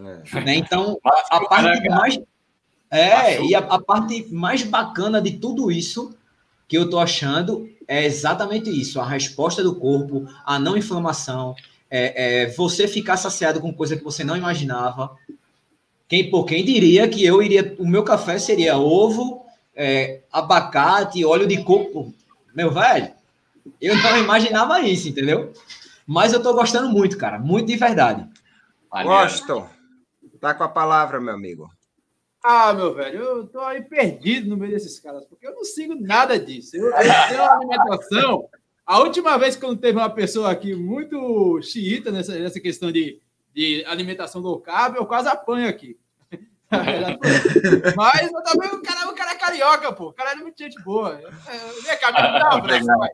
É. Né? Então, a, a parte mais é, e a, a, parte mais bacana de tudo isso que eu tô achando é exatamente isso: a resposta do corpo, a não inflamação, é, é você ficar saciado com coisa que você não imaginava. Quem, por quem diria que eu iria. O meu café seria ovo, é, abacate, óleo de coco. Meu velho, eu não imaginava isso, entendeu? Mas eu tô gostando muito, cara, muito de verdade. Gostam. Tá com a palavra, meu amigo. Ah, meu velho, eu tô aí perdido no meio desses caras, porque eu não sigo nada disso. Eu, eu tenho uma alimentação. A última vez que eu teve uma pessoa aqui muito xiita nessa, nessa questão de, de alimentação low carb, eu quase apanho aqui. Mas eu também, o cara, o cara é carioca, pô. O cara é muito gente boa. Vem cá, me dá um abraço, vai.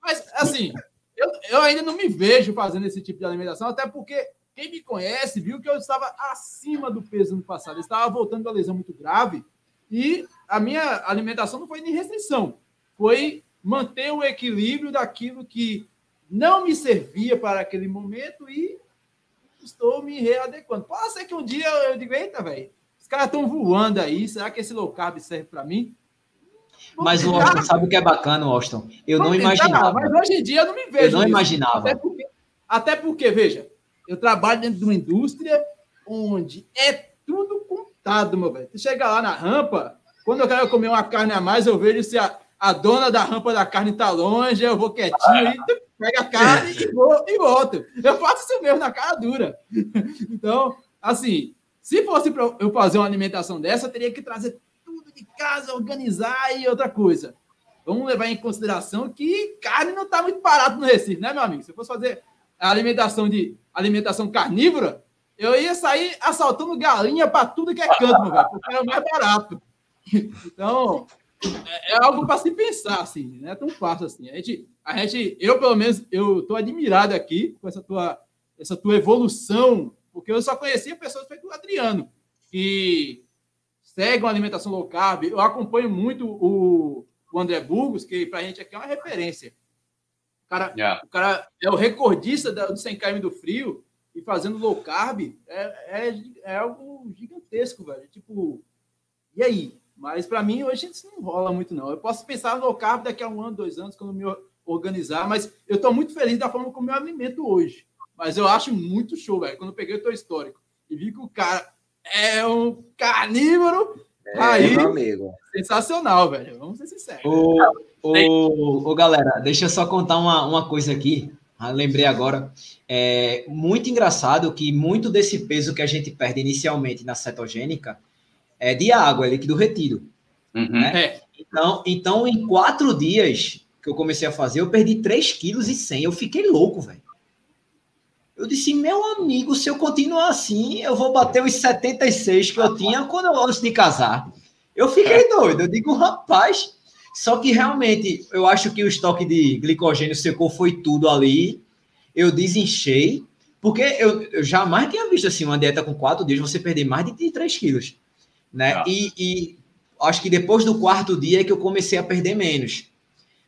Mas, assim, eu, eu ainda não me vejo fazendo esse tipo de alimentação, até porque quem me conhece viu que eu estava acima do peso no passado. Eu estava voltando da lesão muito grave e a minha alimentação não foi nem restrição, foi manter o equilíbrio daquilo que não me servia para aquele momento e estou me readequando. Pode ser que um dia eu diga, eita, velho, os caras estão voando aí, será que esse low carb serve para mim? mas o Austin, sabe o que é bacana, Austin? Eu não tentar, imaginava. Mas hoje em dia eu não me vejo. Eu não imaginava. Até porque, até porque, veja, eu trabalho dentro de uma indústria onde é tudo contado, meu velho. Você chega lá na rampa, quando eu quero comer uma carne a mais, eu vejo se a, a dona da rampa da carne está longe, eu vou quietinho e pega a carne e, vou, e volto. Eu faço isso mesmo na cara dura. Então, assim, se fosse para eu fazer uma alimentação dessa, eu teria que trazer tudo de casa, organizar e outra coisa. Vamos levar em consideração que carne não está muito barato no Recife, né, meu amigo? Se eu fosse fazer a alimentação de alimentação carnívora, eu ia sair assaltando galinha para tudo que é canto, velho, porque é mais barato. Então, é, é algo para se pensar, assim, não é tão fácil assim. A gente, a gente, eu pelo menos, eu estou admirado aqui com essa tua, essa tua evolução, porque eu só conhecia pessoas feito o Adriano, que seguem uma alimentação low carb. Eu acompanho muito o, o André Burgos, que para a gente aqui é uma referência cara, yeah. o cara é o recordista do 100 km do frio e fazendo low carb é, é, é algo gigantesco, velho. Tipo, e aí? Mas para mim hoje isso não rola muito, não. Eu posso pensar no low carb daqui a um ano, dois anos, quando me organizar, mas eu estou muito feliz da forma como eu alimento hoje. Mas eu acho muito show, velho. Quando eu peguei o teu histórico e vi que o cara é um carnívoro, é, aí, amigo. sensacional, velho. Vamos ser sinceros. O, o, o, galera, deixa eu só contar uma, uma coisa aqui. Ah, lembrei agora. É muito engraçado que muito desse peso que a gente perde inicialmente na cetogênica é de água, é líquido retido. Uhum. Né? É. Então, então, em quatro dias que eu comecei a fazer, eu perdi 3,1 kg. Eu fiquei louco, velho. Eu disse, meu amigo, se eu continuar assim, eu vou bater os 76 que eu tinha quando eu, antes de casar. Eu fiquei doido. Eu digo, rapaz. Só que realmente, eu acho que o estoque de glicogênio secou foi tudo ali. Eu desinchei. Porque eu, eu jamais tinha visto assim uma dieta com quatro dias você perder mais de 3 quilos. Né? Ah. E, e acho que depois do quarto dia é que eu comecei a perder menos.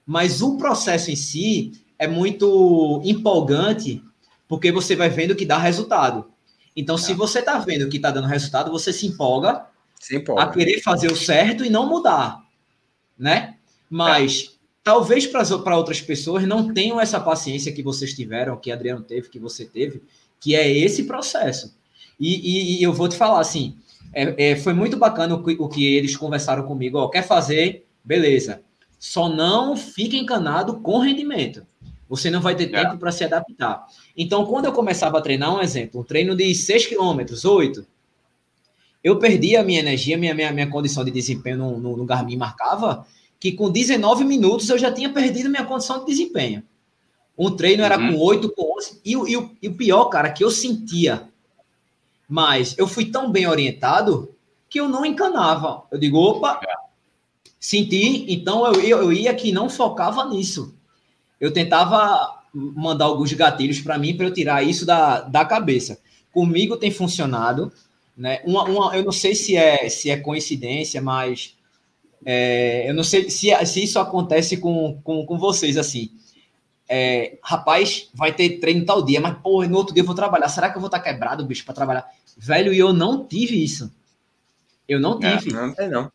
Mas o processo em si é muito empolgante, porque você vai vendo que dá resultado. Então, se você está vendo que está dando resultado, você se empolga, se empolga, a querer fazer o certo e não mudar, né? Mas é. talvez para outras pessoas não tenham essa paciência que vocês tiveram, que Adriano teve, que você teve, que é esse processo. E, e, e eu vou te falar assim, é, é, foi muito bacana o que, o que eles conversaram comigo. Ó, quer fazer? Beleza. Só não fique encanado com rendimento. Você não vai ter é. tempo para se adaptar. Então, quando eu começava a treinar, um exemplo, um treino de 6 km, 8, eu perdi a minha energia, minha, minha, minha condição de desempenho no, no, no Garmin marcava que com 19 minutos eu já tinha perdido minha condição de desempenho. Um treino era uhum. com 8, com 11. E, e, e o pior, cara, que eu sentia. Mas eu fui tão bem orientado que eu não encanava. Eu digo, opa, é. senti, então eu, eu, eu ia que não focava nisso. Eu tentava mandar alguns gatilhos para mim para eu tirar isso da, da cabeça. Comigo tem funcionado, né? Uma, uma, eu não sei se é se é coincidência, mas é, eu não sei se, se isso acontece com, com, com vocês assim. É, rapaz, vai ter treino tal dia, mas porra, no outro dia eu vou trabalhar. Será que eu vou estar quebrado, bicho, para trabalhar? Velho, e eu não tive isso. Eu não tive. não tem, não.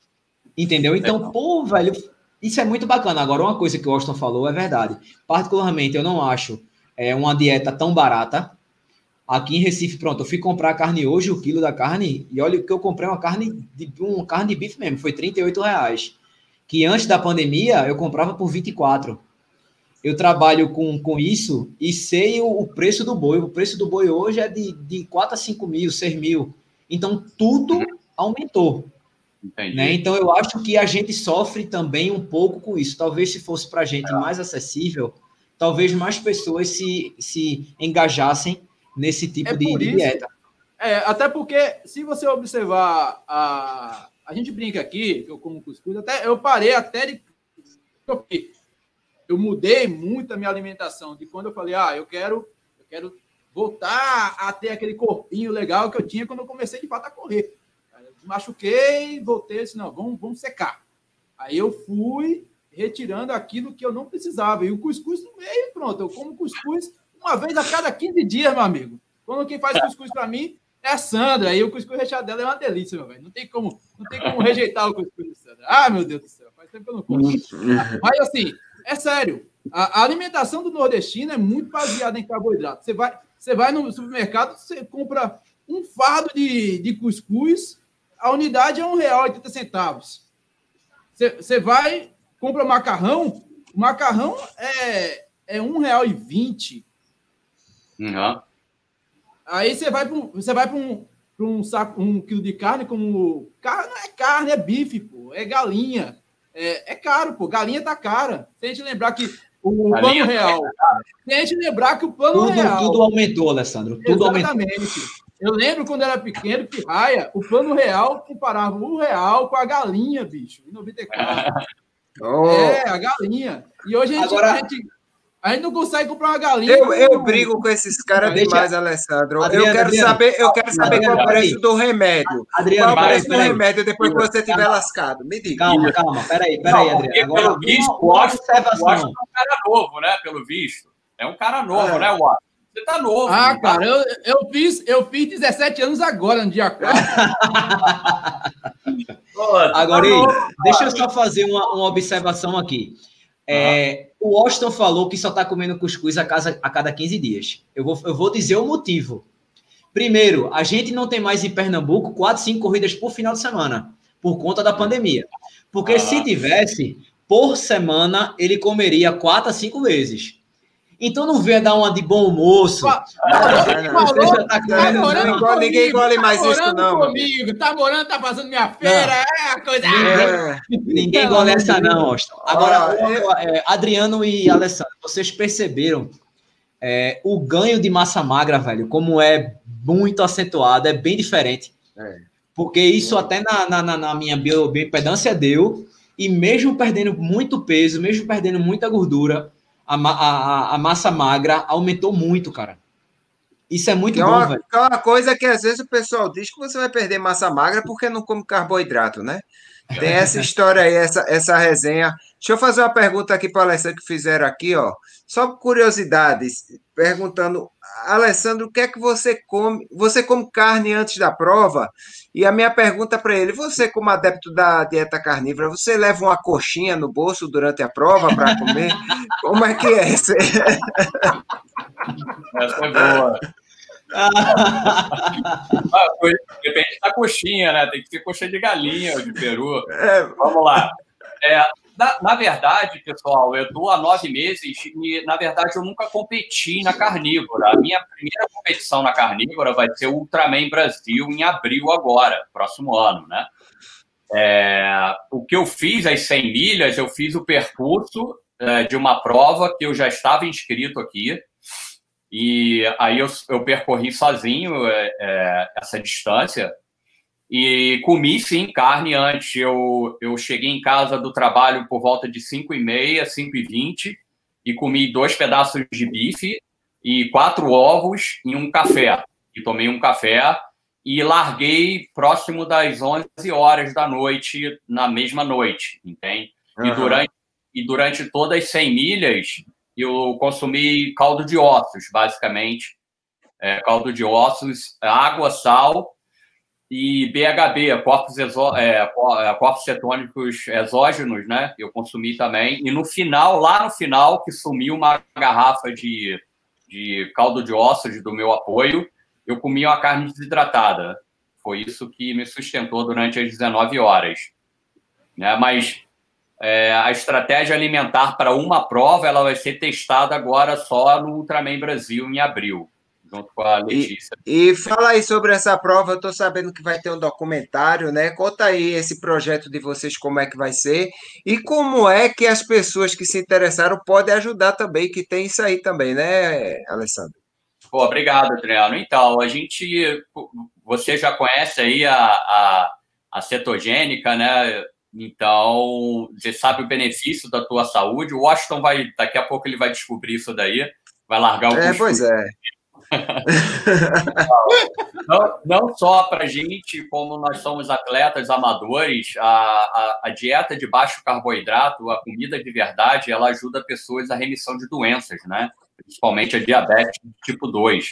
Entendeu? Então, não. pô, velho, isso é muito bacana. Agora, uma coisa que o Austin falou é verdade. Particularmente, eu não acho é, uma dieta tão barata. Aqui em Recife, pronto, eu fui comprar carne hoje, o quilo da carne, e olha que eu comprei uma carne de uma carne de bife mesmo, foi 38 reais. Que antes da pandemia eu comprava por 24. Eu trabalho com, com isso e sei o, o preço do boi. O preço do boi hoje é de, de 4 a 5 mil, 6 mil. Então tudo aumentou. Né? Então, eu acho que a gente sofre também um pouco com isso. Talvez se fosse para a gente é. mais acessível, talvez mais pessoas se, se engajassem nesse tipo é de, de, dieta. É, até porque, se você observar, a, a gente brinca aqui, eu como cuscuz, até, eu parei até de. Eu mudei muito a minha alimentação, de quando eu falei, ah, eu quero, eu quero voltar a ter aquele corpinho legal que eu tinha quando eu comecei de fato a correr machuquei, voltei, disse, não, vamos, vamos secar. Aí eu fui retirando aquilo que eu não precisava. E o cuscuz no meio, pronto. Eu como cuscuz uma vez a cada 15 dias, meu amigo. Quando quem faz cuscuz para mim é a Sandra. E o cuscuz recheado dela é uma delícia, meu velho. Não tem como, não tem como rejeitar o cuscuz da Sandra. Ah, meu Deus do céu. Faz tempo que eu não como. Mas assim, é sério. A, a alimentação do nordestino é muito baseada em carboidrato. Você vai, você vai no supermercado, você compra um fardo de, de cuscuz a unidade é um real e oitenta centavos. Você vai, compra macarrão, o macarrão é, é um real e vinte. Uhum. Aí você vai para você vai para um, um saco, um quilo de carne como carne não é carne, é bife, pô, é galinha, é, é caro, pô, galinha tá cara. Se a gente lembrar que o galinha plano real, se a gente lembrar que o plano tudo, real, tudo aumentou, Alessandro, tudo exatamente. aumentou. Eu lembro quando era pequeno que raia, o plano real comparava o real com a galinha, bicho, em 94. Oh. É, a galinha. E hoje a gente, Agora... a gente, a gente não consegue comprar uma galinha. Eu, eu brigo com esses caras demais, Alessandro. Adriano, eu quero Adriano, saber, eu quero saber Adriano, qual é o preço do remédio. Adriano, qual é o preço do remédio depois que você estiver lascado? Me diga. Calma, calma, peraí, peraí, Adriano. Agora, pelo visto, o Washington é um cara novo, né? Pelo visto. É um cara novo, é. né, Washington? Você tá novo. Ah, tá? cara, eu, eu, fiz, eu fiz 17 anos agora, no dia 4. agora, tá deixa eu só fazer uma, uma observação aqui. É. O Washington falou que só está comendo cuscuz a, casa, a cada 15 dias. Eu vou, eu vou dizer o motivo. Primeiro, a gente não tem mais em Pernambuco 4, 5 corridas por final de semana, por conta da pandemia. Porque se tivesse, por semana, ele comeria 4 a 5 vezes. Então não venha dar uma de bom moço. Ah, já tá ninguém engole tá mais isso, não. comigo, tá morando, tá fazendo minha feira, não. é a coisa. Ninguém, ninguém engole essa, não, Austin. Agora, ah, é... Adriano e Alessandro, vocês perceberam é, o ganho de massa magra, velho, como é muito acentuado, é bem diferente. É. Porque isso até na, na, na minha bioimpedância deu, e mesmo perdendo muito peso, mesmo perdendo muita gordura, a, a, a massa magra aumentou muito, cara. Isso é muito é bom, uma, velho. É uma coisa que às vezes o pessoal diz que você vai perder massa magra porque não come carboidrato, né? Tem essa história aí, essa, essa resenha. Deixa eu fazer uma pergunta aqui para o Alessandro que fizeram aqui, ó. Só curiosidades, perguntando, Alessandro, o que é que você come? Você come carne antes da prova? E a minha pergunta para ele, você como adepto da dieta carnívora, você leva uma coxinha no bolso durante a prova para comer? Como é que é? Essa é boa. ah, depende da coxinha, né? Tem que ter coxinha de galinha ou de peru. É. Vamos lá. É, na, na, verdade, pessoal, eu estou há nove meses e, na verdade, eu nunca competi na carnívora. A minha primeira competição na carnívora vai ser o Ultraman Brasil em abril agora, próximo ano, né? É, o que eu fiz, as 100 milhas, eu fiz o percurso é, de uma prova que eu já estava inscrito aqui, e aí eu, eu percorri sozinho é, é, essa distância e comi sim carne antes. Eu, eu cheguei em casa do trabalho por volta de 5 e meia, 5 e 20 e comi dois pedaços de bife e quatro ovos e um café. E tomei um café e larguei próximo das 11 horas da noite, na mesma noite, entende? Uhum. E, durante, e durante todas as 100 milhas, eu consumi caldo de ossos, basicamente. É, caldo de ossos, água, sal e BHB, corpos, é, é, corpos cetônicos exógenos, né? Eu consumi também. E no final, lá no final, que sumiu uma garrafa de, de caldo de ossos do meu apoio, eu comi uma carne desidratada. Foi isso que me sustentou durante as 19 horas. Né? Mas é, a estratégia alimentar para uma prova ela vai ser testada agora só no Ultraman Brasil em abril, junto com a Letícia. E, e fala aí sobre essa prova, eu estou sabendo que vai ter um documentário, né? Conta aí esse projeto de vocês, como é que vai ser, e como é que as pessoas que se interessaram podem ajudar também, que tem isso aí também, né, Alessandro? Pô, obrigado, Adriano. Então, a gente, você já conhece aí a, a, a cetogênica, né? Então, você sabe o benefício da tua saúde. O Washington vai, daqui a pouco ele vai descobrir isso daí, vai largar o É, pois é. não, não só para gente, como nós somos atletas amadores, a, a, a, dieta de baixo carboidrato, a comida de verdade, ela ajuda pessoas à remissão de doenças, né? Principalmente a diabetes tipo 2.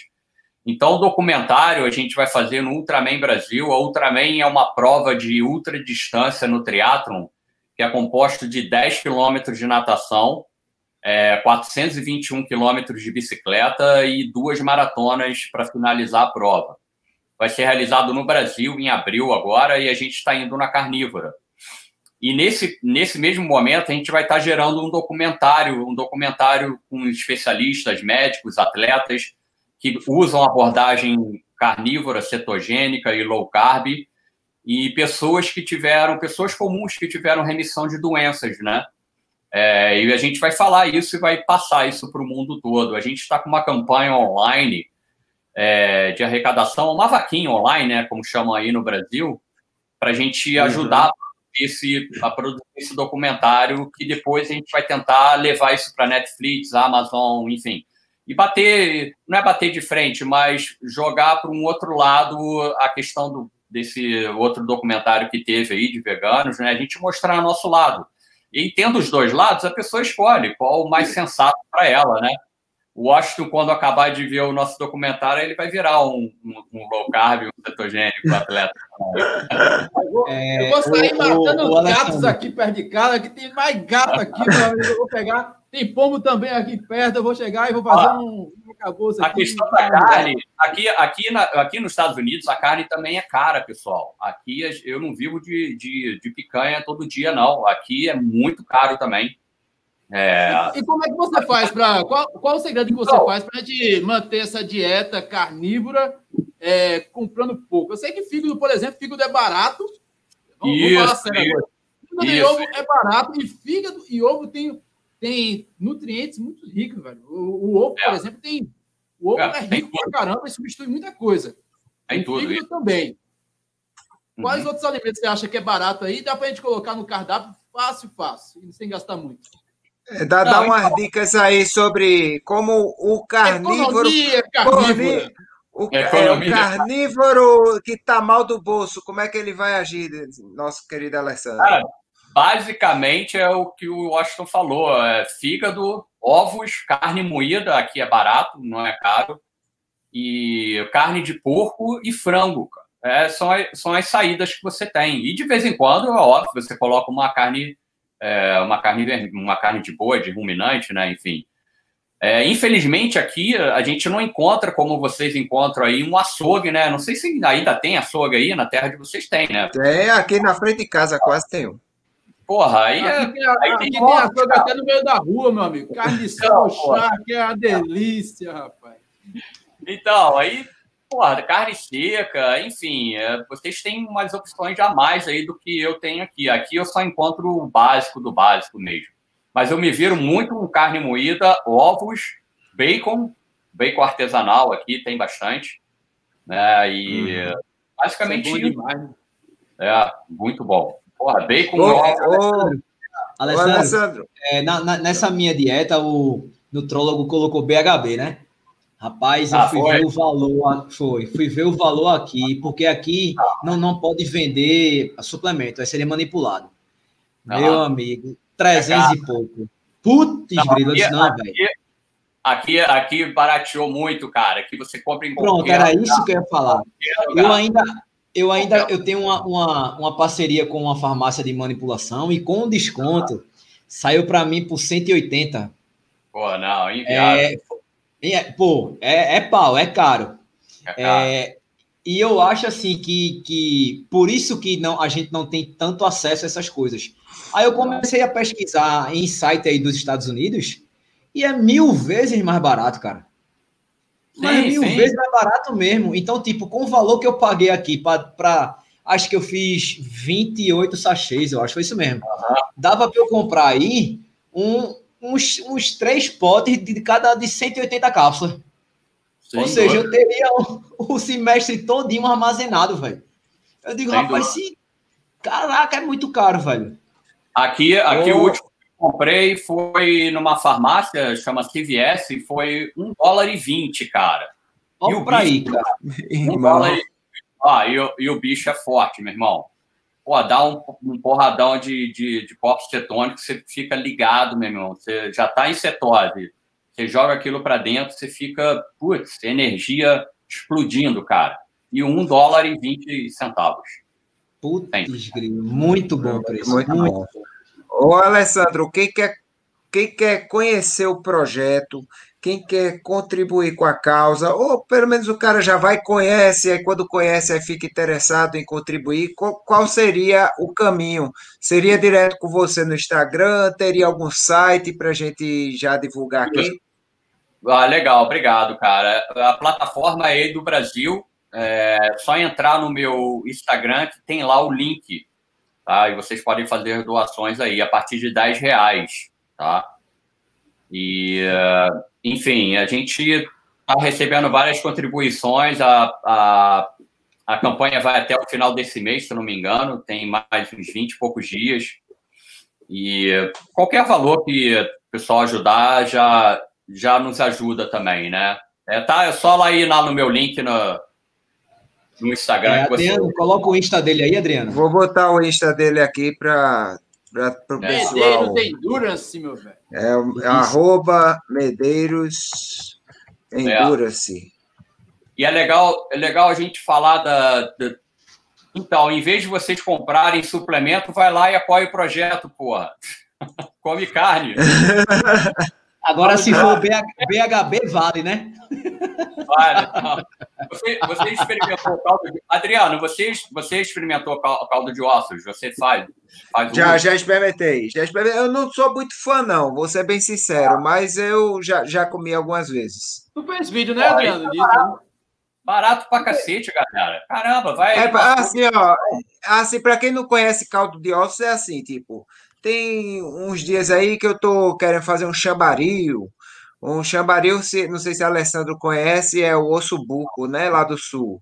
Então, o documentário a gente vai fazer no Ultraman Brasil. A Ultraman é uma prova de ultradistância no triatlon, que é composto de 10 quilômetros de natação, é, 421 quilômetros de bicicleta e duas maratonas para finalizar a prova. Vai ser realizado no Brasil em abril agora e a gente está indo na carnívora. E nesse, nesse mesmo momento a gente vai estar tá gerando um documentário, um documentário com especialistas, médicos, atletas, que usam abordagem carnívora, cetogênica e low carb, e pessoas que tiveram, pessoas comuns que tiveram remissão de doenças, né? É, e a gente vai falar isso e vai passar isso para o mundo todo. A gente está com uma campanha online é, de arrecadação, uma vaquinha online, né, como chamam aí no Brasil, para a gente uhum. ajudar uhum. esse, a produzir esse documentário, que depois a gente vai tentar levar isso para Netflix, Amazon, enfim e bater, não é bater de frente, mas jogar para um outro lado a questão do, desse outro documentário que teve aí de veganos, né? A gente mostrar o nosso lado. E tendo os dois lados, a pessoa escolhe qual o mais sensato para ela, né? O Washington, quando acabar de ver o nosso documentário, ele vai virar um, um, um low carb, um cetogênico atleta. É, eu vou sair o, matando o, o gatos aqui perto de casa, que tem mais gato aqui, eu vou pegar tem pombo também aqui perto, eu vou chegar e vou fazer um, um acabouço aqui. A questão da carne, aqui, aqui, na, aqui nos Estados Unidos, a carne também é cara, pessoal. Aqui eu não vivo de, de, de picanha todo dia, não. Aqui é muito caro também. É... E, como é que você faz para. Qual, qual o segredo que você Não. faz para gente manter essa dieta carnívora é, comprando pouco? Eu sei que fígado, por exemplo, fígado é barato. Vamos, isso, vamos falar sério. Fígado e ovo é barato e fígado e ovo tem, tem nutrientes muito ricos, velho. O, o ovo, é. por exemplo, tem. O ovo é, é rico pra caramba e substitui muita coisa. Tem o fígado isso. também. Quais uhum. outros alimentos você acha que é barato aí? Dá para a gente colocar no cardápio fácil, fácil, sem gastar muito. É, dá, Não, dá umas então... dicas aí sobre como o carnívoro. Economia, carnívoro. O, é, o carnívoro que está mal do bolso, como é que ele vai agir, nosso querido Alessandro? Cara, basicamente é o que o Washington falou: é fígado, ovos, carne moída, aqui é barato, não é caro, e carne de porco e frango. É, são, são as saídas que você tem. E de vez em quando, é óbvio, você coloca uma carne é, uma, carne, uma carne de boi, de ruminante, né? Enfim. É, infelizmente, aqui a gente não encontra, como vocês encontram aí, um açougue, né? Não sei se ainda tem açougue aí, na terra de vocês tem, né? Tem, aqui na frente de casa quase tem um. Porra, aí é. Aqui, aí tem, tem açougue até no meio da rua, meu amigo. Carne de sol, que é uma delícia, rapaz. Então, aí porra, carne seca, enfim, é, vocês têm umas opções a mais aí do que eu tenho aqui. Aqui eu só encontro o básico do básico mesmo. Mas eu me viro muito com carne moída, ovos, bacon, bacon artesanal aqui tem bastante, né? E hum. basicamente é, demais, né? é muito bom. Porra, bacon. Ô, ô, Alessandro, Alessandro. É, na, na, nessa minha dieta o nutrólogo colocou BHB, né? Rapaz, eu ah, fui foi? ver o valor, foi, fui ver o valor aqui, porque aqui não, não pode vender suplemento, aí seria manipulado. Ah, Meu amigo, 300 é e pouco. Putz, grilo, não, velho. Aqui, aqui barateou muito, cara, que você compra em Pronto, era isso que eu ia falar. Eu ainda, eu ainda eu tenho uma, uma, uma parceria com uma farmácia de manipulação e com desconto saiu para mim por 180. Pô, não, inviável. É, é, pô, é, é pau, é caro. É caro. É, e eu acho assim que, que por isso que não, a gente não tem tanto acesso a essas coisas. Aí eu comecei a pesquisar em site aí dos Estados Unidos e é mil vezes mais barato, cara. Mas sim, mil sim. vezes mais barato mesmo. Então, tipo, com o valor que eu paguei aqui para. Acho que eu fiz 28 sachês, eu acho, foi isso mesmo. Uhum. Dava para eu comprar aí um, uns, uns três potes de cada de 180 cápsulas. Sem Ou seja, eu teria o, o, semestre todinho armazenado, velho. Eu digo, Sem rapaz, se... caraca, é muito caro, velho. Aqui, aqui oh. o último comprei foi numa farmácia, chama CVS, e foi um dólar e vinte, cara. Olha e o pra bicho, aí, cara. Um dólar e... Ah, e, e o bicho é forte, meu irmão pô, dá um, um porradão de, de, de corpos cetônicos, você fica ligado, meu irmão. Você já está em cetose. Você joga aquilo para dentro, você fica, putz, energia explodindo, cara. E um dólar e 20 centavos. Putz, muito bom preço. Muito, muito bom. Ô, Alessandro, quem quer, quem quer conhecer o projeto, quem quer contribuir com a causa, ou pelo menos o cara já vai conhece, aí quando conhece aí fica interessado em contribuir, qual, seria o caminho? Seria direto com você no Instagram? Teria algum site para a gente já divulgar aqui? Ah, legal, obrigado, cara. A plataforma é do Brasil, é só entrar no meu Instagram que tem lá o link, tá? E vocês podem fazer doações aí a partir de 10 reais, tá? E uh, enfim, a gente está recebendo várias contribuições. A, a, a campanha vai até o final desse mês, se não me engano, tem mais uns 20 e poucos dias. E qualquer valor que o pessoal ajudar já, já nos ajuda também, né? É, tá, é só lá ir lá no meu link no, no Instagram. É, Adriano, você... coloca o Insta dele aí, Adriano. Vou botar o Insta dele aqui para para o é. pessoal. Medeiros Endurance, meu velho. É, é arroba Medeiros Endurance. É. E é legal, é legal a gente falar da, da, Então, em vez de vocês comprarem suplemento, vai lá e apoia o projeto, porra. Come carne. Agora, se for BHB, vale, né? Não. Você, você experimentou o caldo de... Adriano, você, você experimentou o caldo de ossos? Você faz? faz já, já experimentei, já experimentei. Eu não sou muito fã, não, vou ser bem sincero, mas eu já, já comi algumas vezes. Tu fez vídeo, né, Adriano? Barato, barato pra cacete, galera. Caramba, vai. É, assim, ó, assim, pra quem não conhece caldo de ossos, é assim, tipo, tem uns dias aí que eu tô querendo fazer um chambaril, um chambaril, não sei se a Alessandro conhece, é o ossobuco, né? Lá do sul.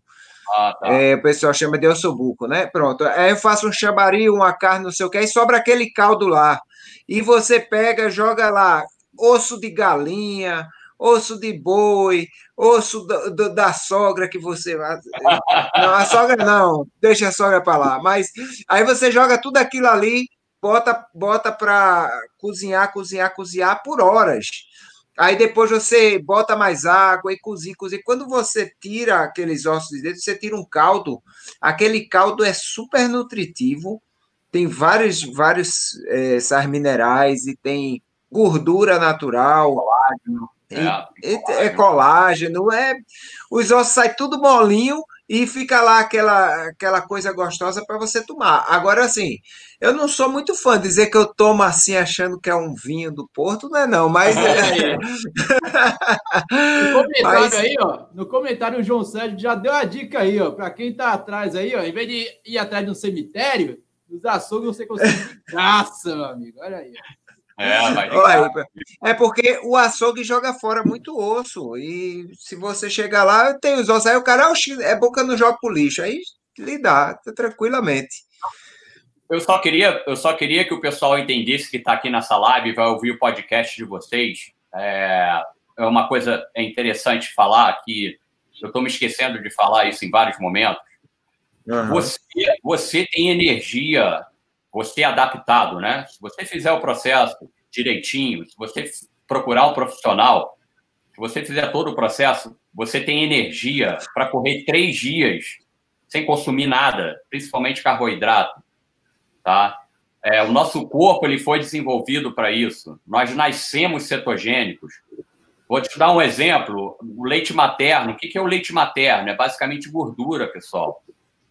Ah, tá. é, o pessoal chama de ossobuco, né? Pronto. Aí eu faço um chambaril, uma carne, não sei o que, aí sobra aquele caldo lá. E você pega, joga lá osso de galinha, osso de boi, osso do, do, da sogra que você. Não, a sogra não, deixa a sogra para lá. Mas aí você joga tudo aquilo ali, bota, bota para cozinhar, cozinhar, cozinhar por horas. Aí depois você bota mais água e cozinha, cozinha. Quando você tira aqueles ossos de dentro, você tira um caldo. Aquele caldo é super nutritivo, tem vários, vários é, sais minerais e tem gordura natural. Colágeno. É, é, é colágeno, é. Os ossos saem tudo molinho e fica lá aquela, aquela coisa gostosa para você tomar. Agora, assim, eu não sou muito fã. Dizer que eu tomo assim, achando que é um vinho do Porto, não é não, mas... É... no comentário mas... aí, ó, no comentário o João Sérgio já deu a dica aí, ó, para quem tá atrás aí, ó, em vez de ir atrás de um cemitério, nos açougues você consegue de graça, meu amigo, olha aí, ó. É, Olha, é porque o açougue joga fora muito osso. E se você chegar lá, tem os ossos. Aí o cara, é eu não jogo pro lixo. Aí dá, tranquilamente. Eu só queria, eu só queria que o pessoal entendesse que está aqui nessa live, vai ouvir o podcast de vocês. É, é uma coisa interessante falar que eu estou me esquecendo de falar isso em vários momentos. Uhum. Você, você tem energia você é adaptado, né? Se você fizer o processo direitinho, se você procurar um profissional, se você fizer todo o processo, você tem energia para correr três dias sem consumir nada, principalmente carboidrato, tá? É, o nosso corpo ele foi desenvolvido para isso. Nós nascemos cetogênicos. Vou te dar um exemplo. O leite materno. O que é o leite materno? É basicamente gordura, pessoal.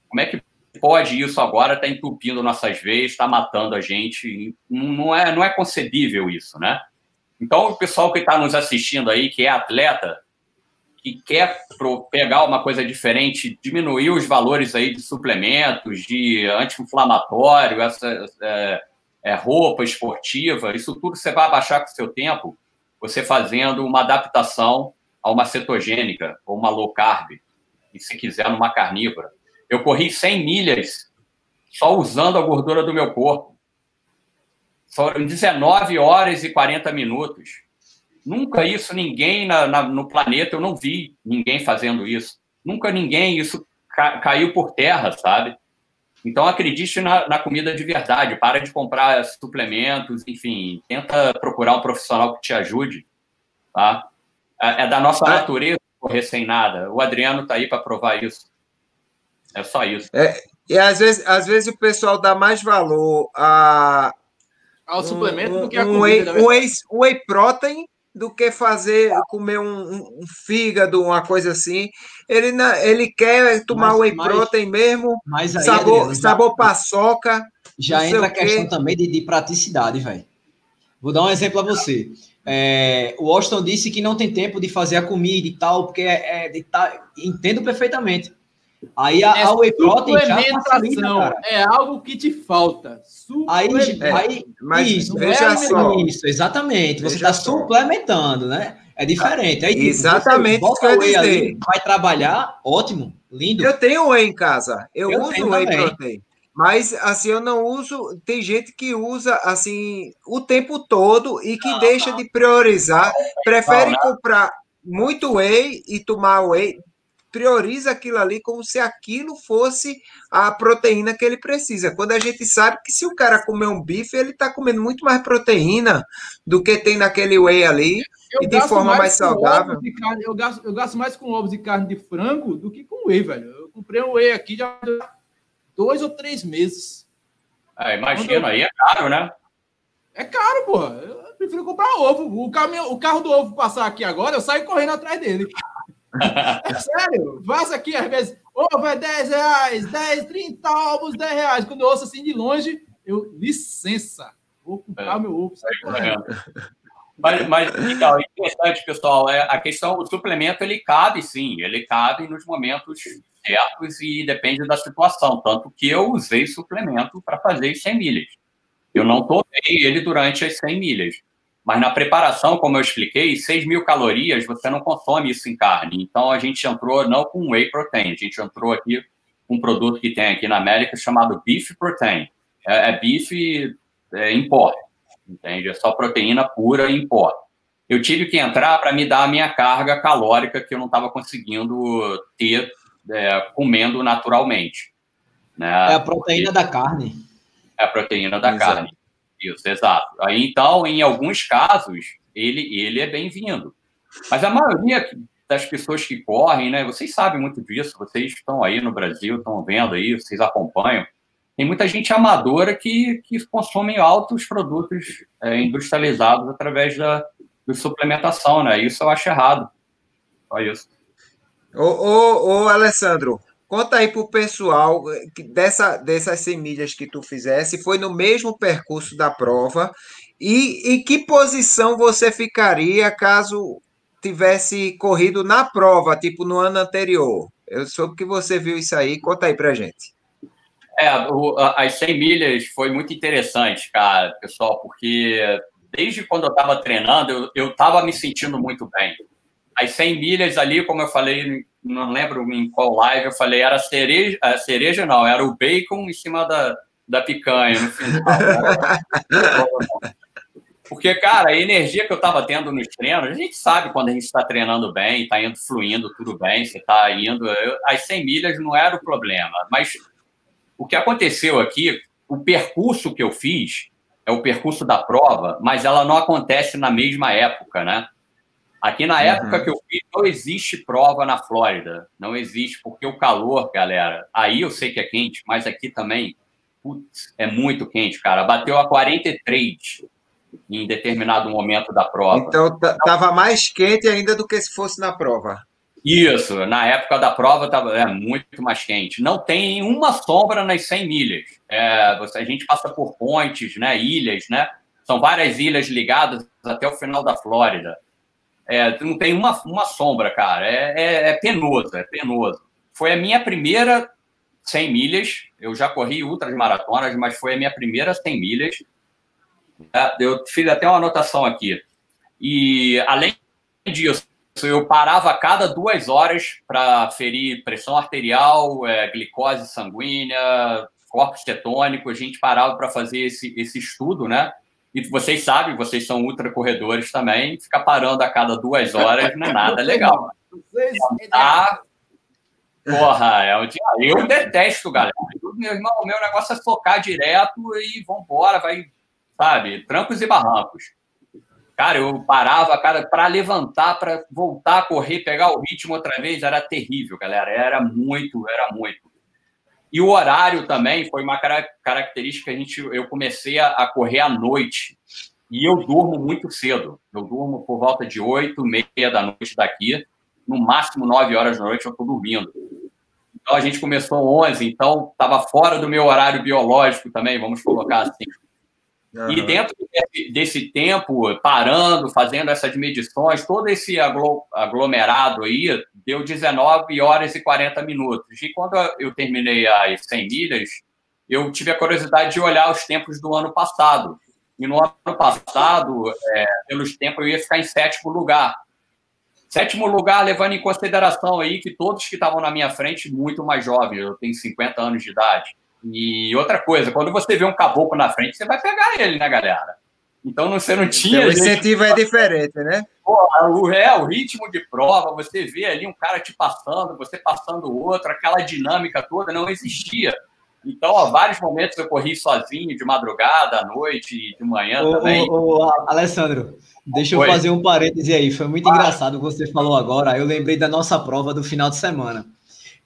Como é que pode isso agora está entupindo nossas veias, está matando a gente. Não é, não é concebível isso, né? Então, o pessoal que está nos assistindo aí, que é atleta, que quer pegar uma coisa diferente, diminuir os valores aí de suplementos, de anti-inflamatório, essa é, é, roupa esportiva, isso tudo você vai abaixar com o seu tempo, você fazendo uma adaptação a uma cetogênica ou uma low carb, e se quiser numa carnívora. Eu corri 100 milhas só usando a gordura do meu corpo. Foram 19 horas e 40 minutos. Nunca isso, ninguém na, na, no planeta, eu não vi ninguém fazendo isso. Nunca ninguém, isso ca, caiu por terra, sabe? Então acredite na, na, comida de verdade, para de comprar suplementos, enfim, tenta procurar um profissional que te ajude, tá? É, é da nossa ah. natureza correr sem nada. O Adriano está aí para provar isso. É só isso. É, e às vezes, às vezes o pessoal dá mais valor a. Ao um, suplemento do que a um comida. Whey, um, whey, whey protein do que fazer, comer um, um, fígado, uma coisa assim. Ele, ele quer tomar mas, whey mas, protein mesmo, mas aí, sabor, Adriano, sabor já, paçoca. Já entra a questão também de, de praticidade, velho. Vou dar um exemplo a você. É, o Austin disse que não tem tempo de fazer a comida e tal, porque é, é, tá, entendo perfeitamente. Aí a, é a whey protein já facilita, cara. É algo que te falta. Aí, aí mas isso, veja é só. Isso, exatamente. Você está suplementando, né? É diferente. Aí, tipo, exatamente isso que eu dizer. Ali, vai trabalhar, ótimo, lindo. Eu tenho whey em casa. Eu, eu uso whey também. protein. Mas assim, eu não uso. Tem gente que usa assim o tempo todo e que não, deixa não. de priorizar, prefere não, comprar muito whey e tomar whey prioriza aquilo ali como se aquilo fosse a proteína que ele precisa. Quando a gente sabe que se o cara comer um bife, ele está comendo muito mais proteína do que tem naquele whey ali eu e de forma mais, mais saudável. Carne, eu, gasto, eu gasto mais com ovos e carne de frango do que com whey, velho. Eu comprei um whey aqui já dois ou três meses. É, imagina, aí é caro, né? É caro, porra. Eu prefiro comprar ovo. O, caminhão, o carro do ovo passar aqui agora, eu saio correndo atrás dele. Sério, vaza aqui às vezes, ovo é 10 reais, 10, 30 ovos, 10 reais. Quando eu ouço assim de longe, eu, licença, vou comprar é. meu ovo. É. Mas, mas então, interessante, pessoal, é, a questão, o suplemento, ele cabe sim, ele cabe nos momentos certos e depende da situação. Tanto que eu usei suplemento para fazer as 100 milhas. Eu não tomei ele durante as 100 milhas. Mas na preparação, como eu expliquei, 6 mil calorias, você não consome isso em carne. Então a gente entrou não com whey protein, a gente entrou aqui com um produto que tem aqui na América chamado beef protein. É, é beef é, em pó, entende? É só proteína pura em pó. Eu tive que entrar para me dar a minha carga calórica que eu não estava conseguindo ter é, comendo naturalmente. Né? É a proteína da carne. É a proteína da exato. carne. Isso, exato. Aí, então, em alguns casos, ele, ele é bem-vindo. Mas a maioria das pessoas que correm, né? Vocês sabem muito disso, vocês estão aí no Brasil, estão vendo aí, vocês acompanham. Tem muita gente amadora que, que consome altos produtos é, industrializados através da, da suplementação, né? Isso eu acho errado. Só isso. Ô, ô, ô Alessandro, conta aí para o pessoal dessa, dessas semilhas que tu fizesse, foi no mesmo percurso da prova, e em que posição você ficaria caso tivesse corrido na prova, tipo no ano anterior? Eu soube que você viu isso aí, conta aí para gente. É, o, as 100 milhas foi muito interessante, cara, pessoal, porque desde quando eu estava treinando, eu estava me sentindo muito bem as 100 milhas ali, como eu falei, não lembro em qual live eu falei, era cereja, a cereja não, era o bacon em cima da, da picanha no. Porque, cara, a energia que eu estava tendo nos treinos, a gente sabe quando a gente está treinando bem, está indo fluindo tudo bem, você está indo. Eu, as 100 milhas não era o problema, mas o que aconteceu aqui, o percurso que eu fiz é o percurso da prova, mas ela não acontece na mesma época, né? Aqui na uhum. época que eu fiz, não existe prova na Flórida. Não existe, porque o calor, galera, aí eu sei que é quente, mas aqui também, putz, é muito quente, cara. Bateu a 43 em determinado momento da prova. Então, tava mais quente ainda do que se fosse na prova. Isso, na época da prova estava é, muito mais quente. Não tem uma sombra nas 100 milhas. É, você, a gente passa por pontes, né, ilhas, né? São várias ilhas ligadas até o final da Flórida. É, não tem uma, uma sombra, cara. É, é, é, penoso, é penoso. Foi a minha primeira 100 milhas. Eu já corri ultras maratonas, mas foi a minha primeira 100 milhas. É, eu fiz até uma anotação aqui. E, além disso, eu parava a cada duas horas para ferir pressão arterial, é, glicose sanguínea, corpos cetônicos. A gente parava para fazer esse, esse estudo, né? E vocês sabem, vocês são ultracorredores também, ficar parando a cada duas horas não é nada legal. Vocês... Tá... Porra, é o dia. Eu detesto, galera. Meu irmão, meu negócio é focar direto e vambora, vai, sabe, trancos e barrancos. Cara, eu parava cara para levantar, para voltar a correr, pegar o ritmo outra vez, era terrível, galera. Era muito, era muito. E o horário também foi uma característica. A gente, eu comecei a, correr à noite e eu durmo muito cedo. Eu durmo por volta de 8, meia da noite daqui. No máximo 9 horas da noite eu estou dormindo. Então a gente começou 11, então estava fora do meu horário biológico também, vamos colocar assim. Uhum. E dentro desse, tempo, parando, fazendo essas medições, todo esse aglomerado aí deu 19 horas e 40 minutos. E quando eu terminei as 100 milhas, eu tive a curiosidade de olhar os tempos do ano passado. E no ano passado, é, pelos tempos, eu ia ficar em sétimo lugar. Sétimo lugar, levando em consideração aí que todos que estavam na minha frente, muito mais jovens, eu tenho 50 anos de idade. E outra coisa, quando você vê um caboclo na frente, você vai pegar ele, né, galera? Então você não tinha. o incentivo gente... é diferente, né? Porra, o, é, o ritmo de prova, você vê ali um cara te passando, você passando o outro, aquela dinâmica toda não existia. Então, há vários momentos eu corri sozinho, de madrugada, à noite, de manhã ô, também. Ô, ô, Alessandro, deixa Oi. eu fazer um parêntese aí. Foi muito ah. engraçado o que você falou agora. Eu lembrei da nossa prova do final de semana.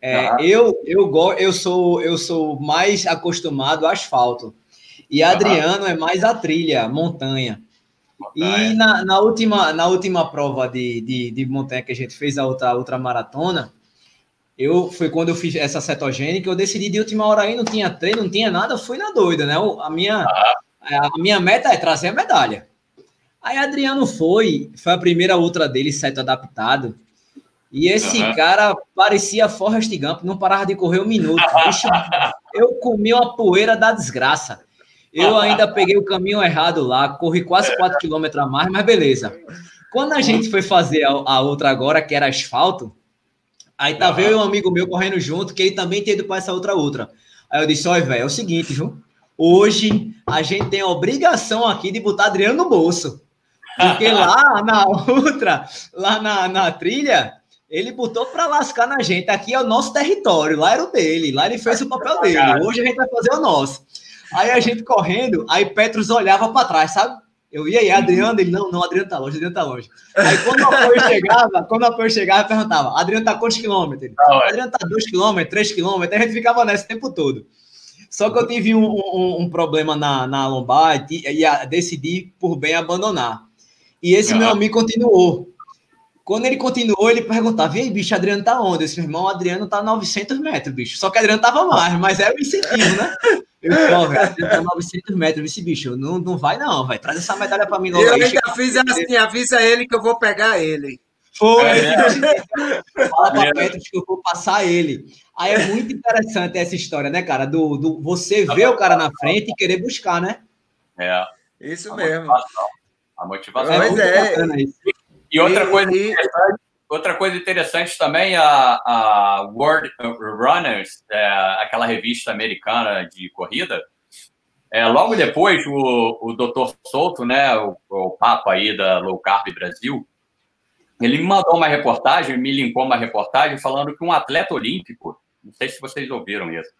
É, eu, eu, eu, sou, eu sou mais acostumado ao asfalto. E Adriano é mais a trilha, montanha. E na, na, última, na última prova de, de, de montanha que a gente fez, a outra, a outra maratona, eu foi quando eu fiz essa cetogênica, eu decidi de última hora aí, não tinha treino, não tinha nada, fui na doida, né? A minha, a minha meta é trazer a medalha. Aí Adriano foi, foi a primeira ultra dele, seto adaptado. E esse uhum. cara parecia Forrest Gump, não parava de correr um minuto. eu comi uma poeira da desgraça. Eu ainda peguei o caminho errado lá, corri quase 4 km a mais, mas beleza. Quando a gente foi fazer a, a outra agora, que era asfalto, aí tá uhum. um amigo meu correndo junto, que ele também tinha ido para essa outra outra. Aí eu disse: olha, velho, é o seguinte, viu? Hoje a gente tem a obrigação aqui de botar Adriano no bolso. Porque lá na outra, lá na, na trilha, ele botou para lascar na gente. Aqui é o nosso território, lá era o dele, lá ele fez o papel dele. Hoje a gente vai fazer o nosso. Aí a gente correndo, aí Petros olhava para trás, sabe? Eu ia aí, Adriano, ele, não, não, Adriano tá longe, Adriano tá longe. Aí quando o apoio chegava, quando o apoio chegava, eu perguntava, Adriano tá quantos quilômetros? Ele, Adriano tá dois quilômetros, três quilômetros, a gente ficava nesse tempo todo. Só que eu tive um, um, um problema na, na lombar e, e, decidi por bem abandonar. E esse meu amigo continuou. Quando ele continuou, ele perguntava: e aí, bicho, Adriano tá onde? Esse irmão, Adriano tá 900 metros, bicho. Só que Adriano tava mais, mas era o incentivo, né? Eu disse, ó, velho, Adriano tá 900 metros. Esse bicho, não, não vai não, vai. Traz essa medalha pra mim logo. Eu ainda fiz assim: avisa ele que eu vou pegar ele. Foi, é. fala pra é. Petros que eu vou passar ele. Aí é muito interessante essa história, né, cara? Do, do você ver o cara na frente e querer buscar, né? É. Isso mesmo. A motivação. Mas é. E outra e, coisa e... Outra coisa interessante também, a, a World Runners, é, aquela revista americana de corrida, é, logo depois, o, o Dr. Souto, né, o, o Papa aí da Low Carb Brasil, ele me mandou uma reportagem, me linkou uma reportagem falando que um atleta olímpico, não sei se vocês ouviram isso,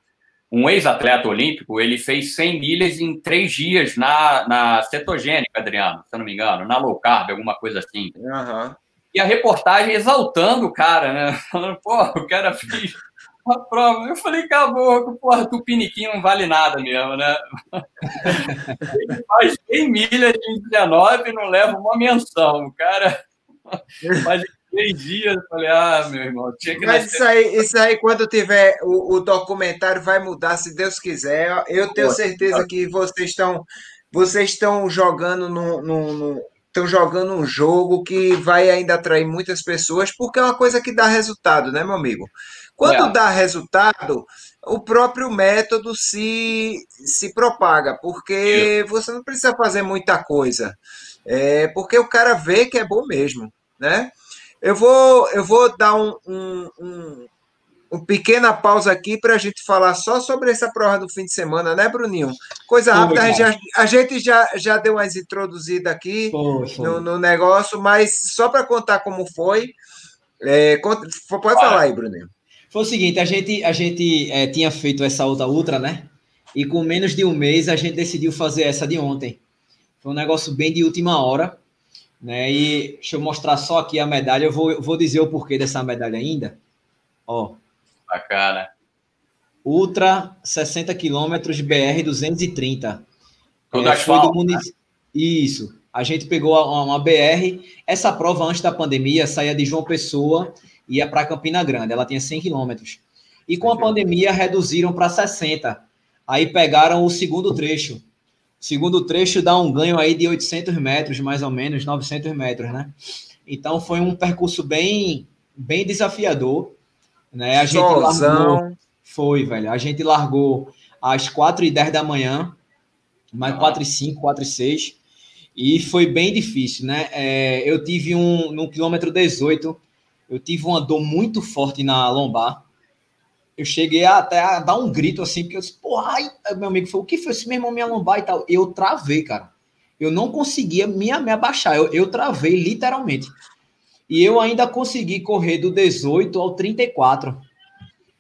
um ex-atleta olímpico, ele fez 100 milhas em três dias na, na cetogênica, Adriano, se eu não me engano, na low carb, alguma coisa assim. Uhum. E a reportagem exaltando o cara, né? Falando, pô, o cara fez uma prova. Eu falei, acabou, porra, Tupiniquim não vale nada mesmo, né? ele faz 100 milhas em 19 e não leva uma menção. O cara faz três dias, eu falei, ah, meu irmão, tinha que Mas isso aí, isso aí, quando tiver o, o, documentário, vai mudar, se Deus quiser. Eu tenho certeza que vocês estão vocês estão jogando no, no, no estão jogando um jogo que vai ainda atrair muitas pessoas, porque é uma coisa que dá resultado, né, meu amigo? Quando é. dá resultado, o próprio método se, se propaga, porque você não precisa fazer muita coisa. É porque o cara vê que é bom mesmo, né? Eu vou, eu vou dar um, um, um, um pequena pausa aqui para a gente falar só sobre essa prova do fim de semana, né, Bruninho? Coisa rápida, a, gente, a gente já, já deu umas introduzidas aqui. No, no, negócio, mas só para contar como foi, é, pode falar aí, Bruninho. Foi o seguinte, a gente, a gente é, tinha feito essa outra ultra, né? E com menos de um mês a gente decidiu fazer essa de ontem. Foi um negócio bem de última hora. Né? E deixa eu mostrar só aqui a medalha. Eu vou, vou dizer o porquê dessa medalha ainda. Ó. Bacana. Ultra 60 quilômetros BR 230. Todo é, asfalto, munic... né? Isso. A gente pegou uma, uma BR. Essa prova antes da pandemia saía de João Pessoa e ia para Campina Grande. Ela tinha 100 quilômetros. E com a pandemia reduziram para 60. Aí pegaram o segundo trecho, segundo trecho dá um ganho aí de 800 metros, mais ou menos, 900 metros, né? Então foi um percurso bem, bem desafiador, né? A gente largou, foi, velho. A gente largou às 4 e 10 da manhã, mais ah. 4 e 5, 4 e 6, e foi bem difícil, né? É, eu tive um, no quilômetro 18, eu tive uma dor muito forte na lombar, eu cheguei até a dar um grito assim, porque eu disse, porra, ai, meu amigo falou, o que foi esse meu irmão, minha lombar e tal? Eu travei, cara. Eu não conseguia me, me abaixar, eu, eu travei literalmente. E eu ainda consegui correr do 18 ao 34.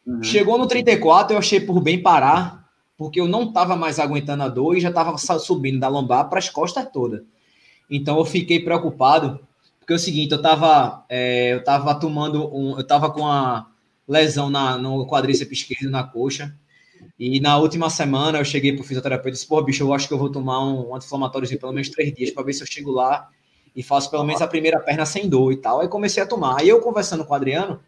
Uhum. Chegou no 34, eu achei por bem parar, porque eu não estava mais aguentando a dor e já estava subindo da lombar para as costas todas. Então eu fiquei preocupado, porque é o seguinte, eu estava é, eu tava tomando um, eu estava com a lesão na, no quadríceps esquerdo, na coxa. E na última semana eu cheguei pro fisioterapeuta e disse, pô, bicho, eu acho que eu vou tomar um anti-inflamatório de pelo menos três dias para ver se eu chego lá e faço pelo menos a primeira perna sem dor e tal. Aí comecei a tomar. Aí eu conversando com o Adriano,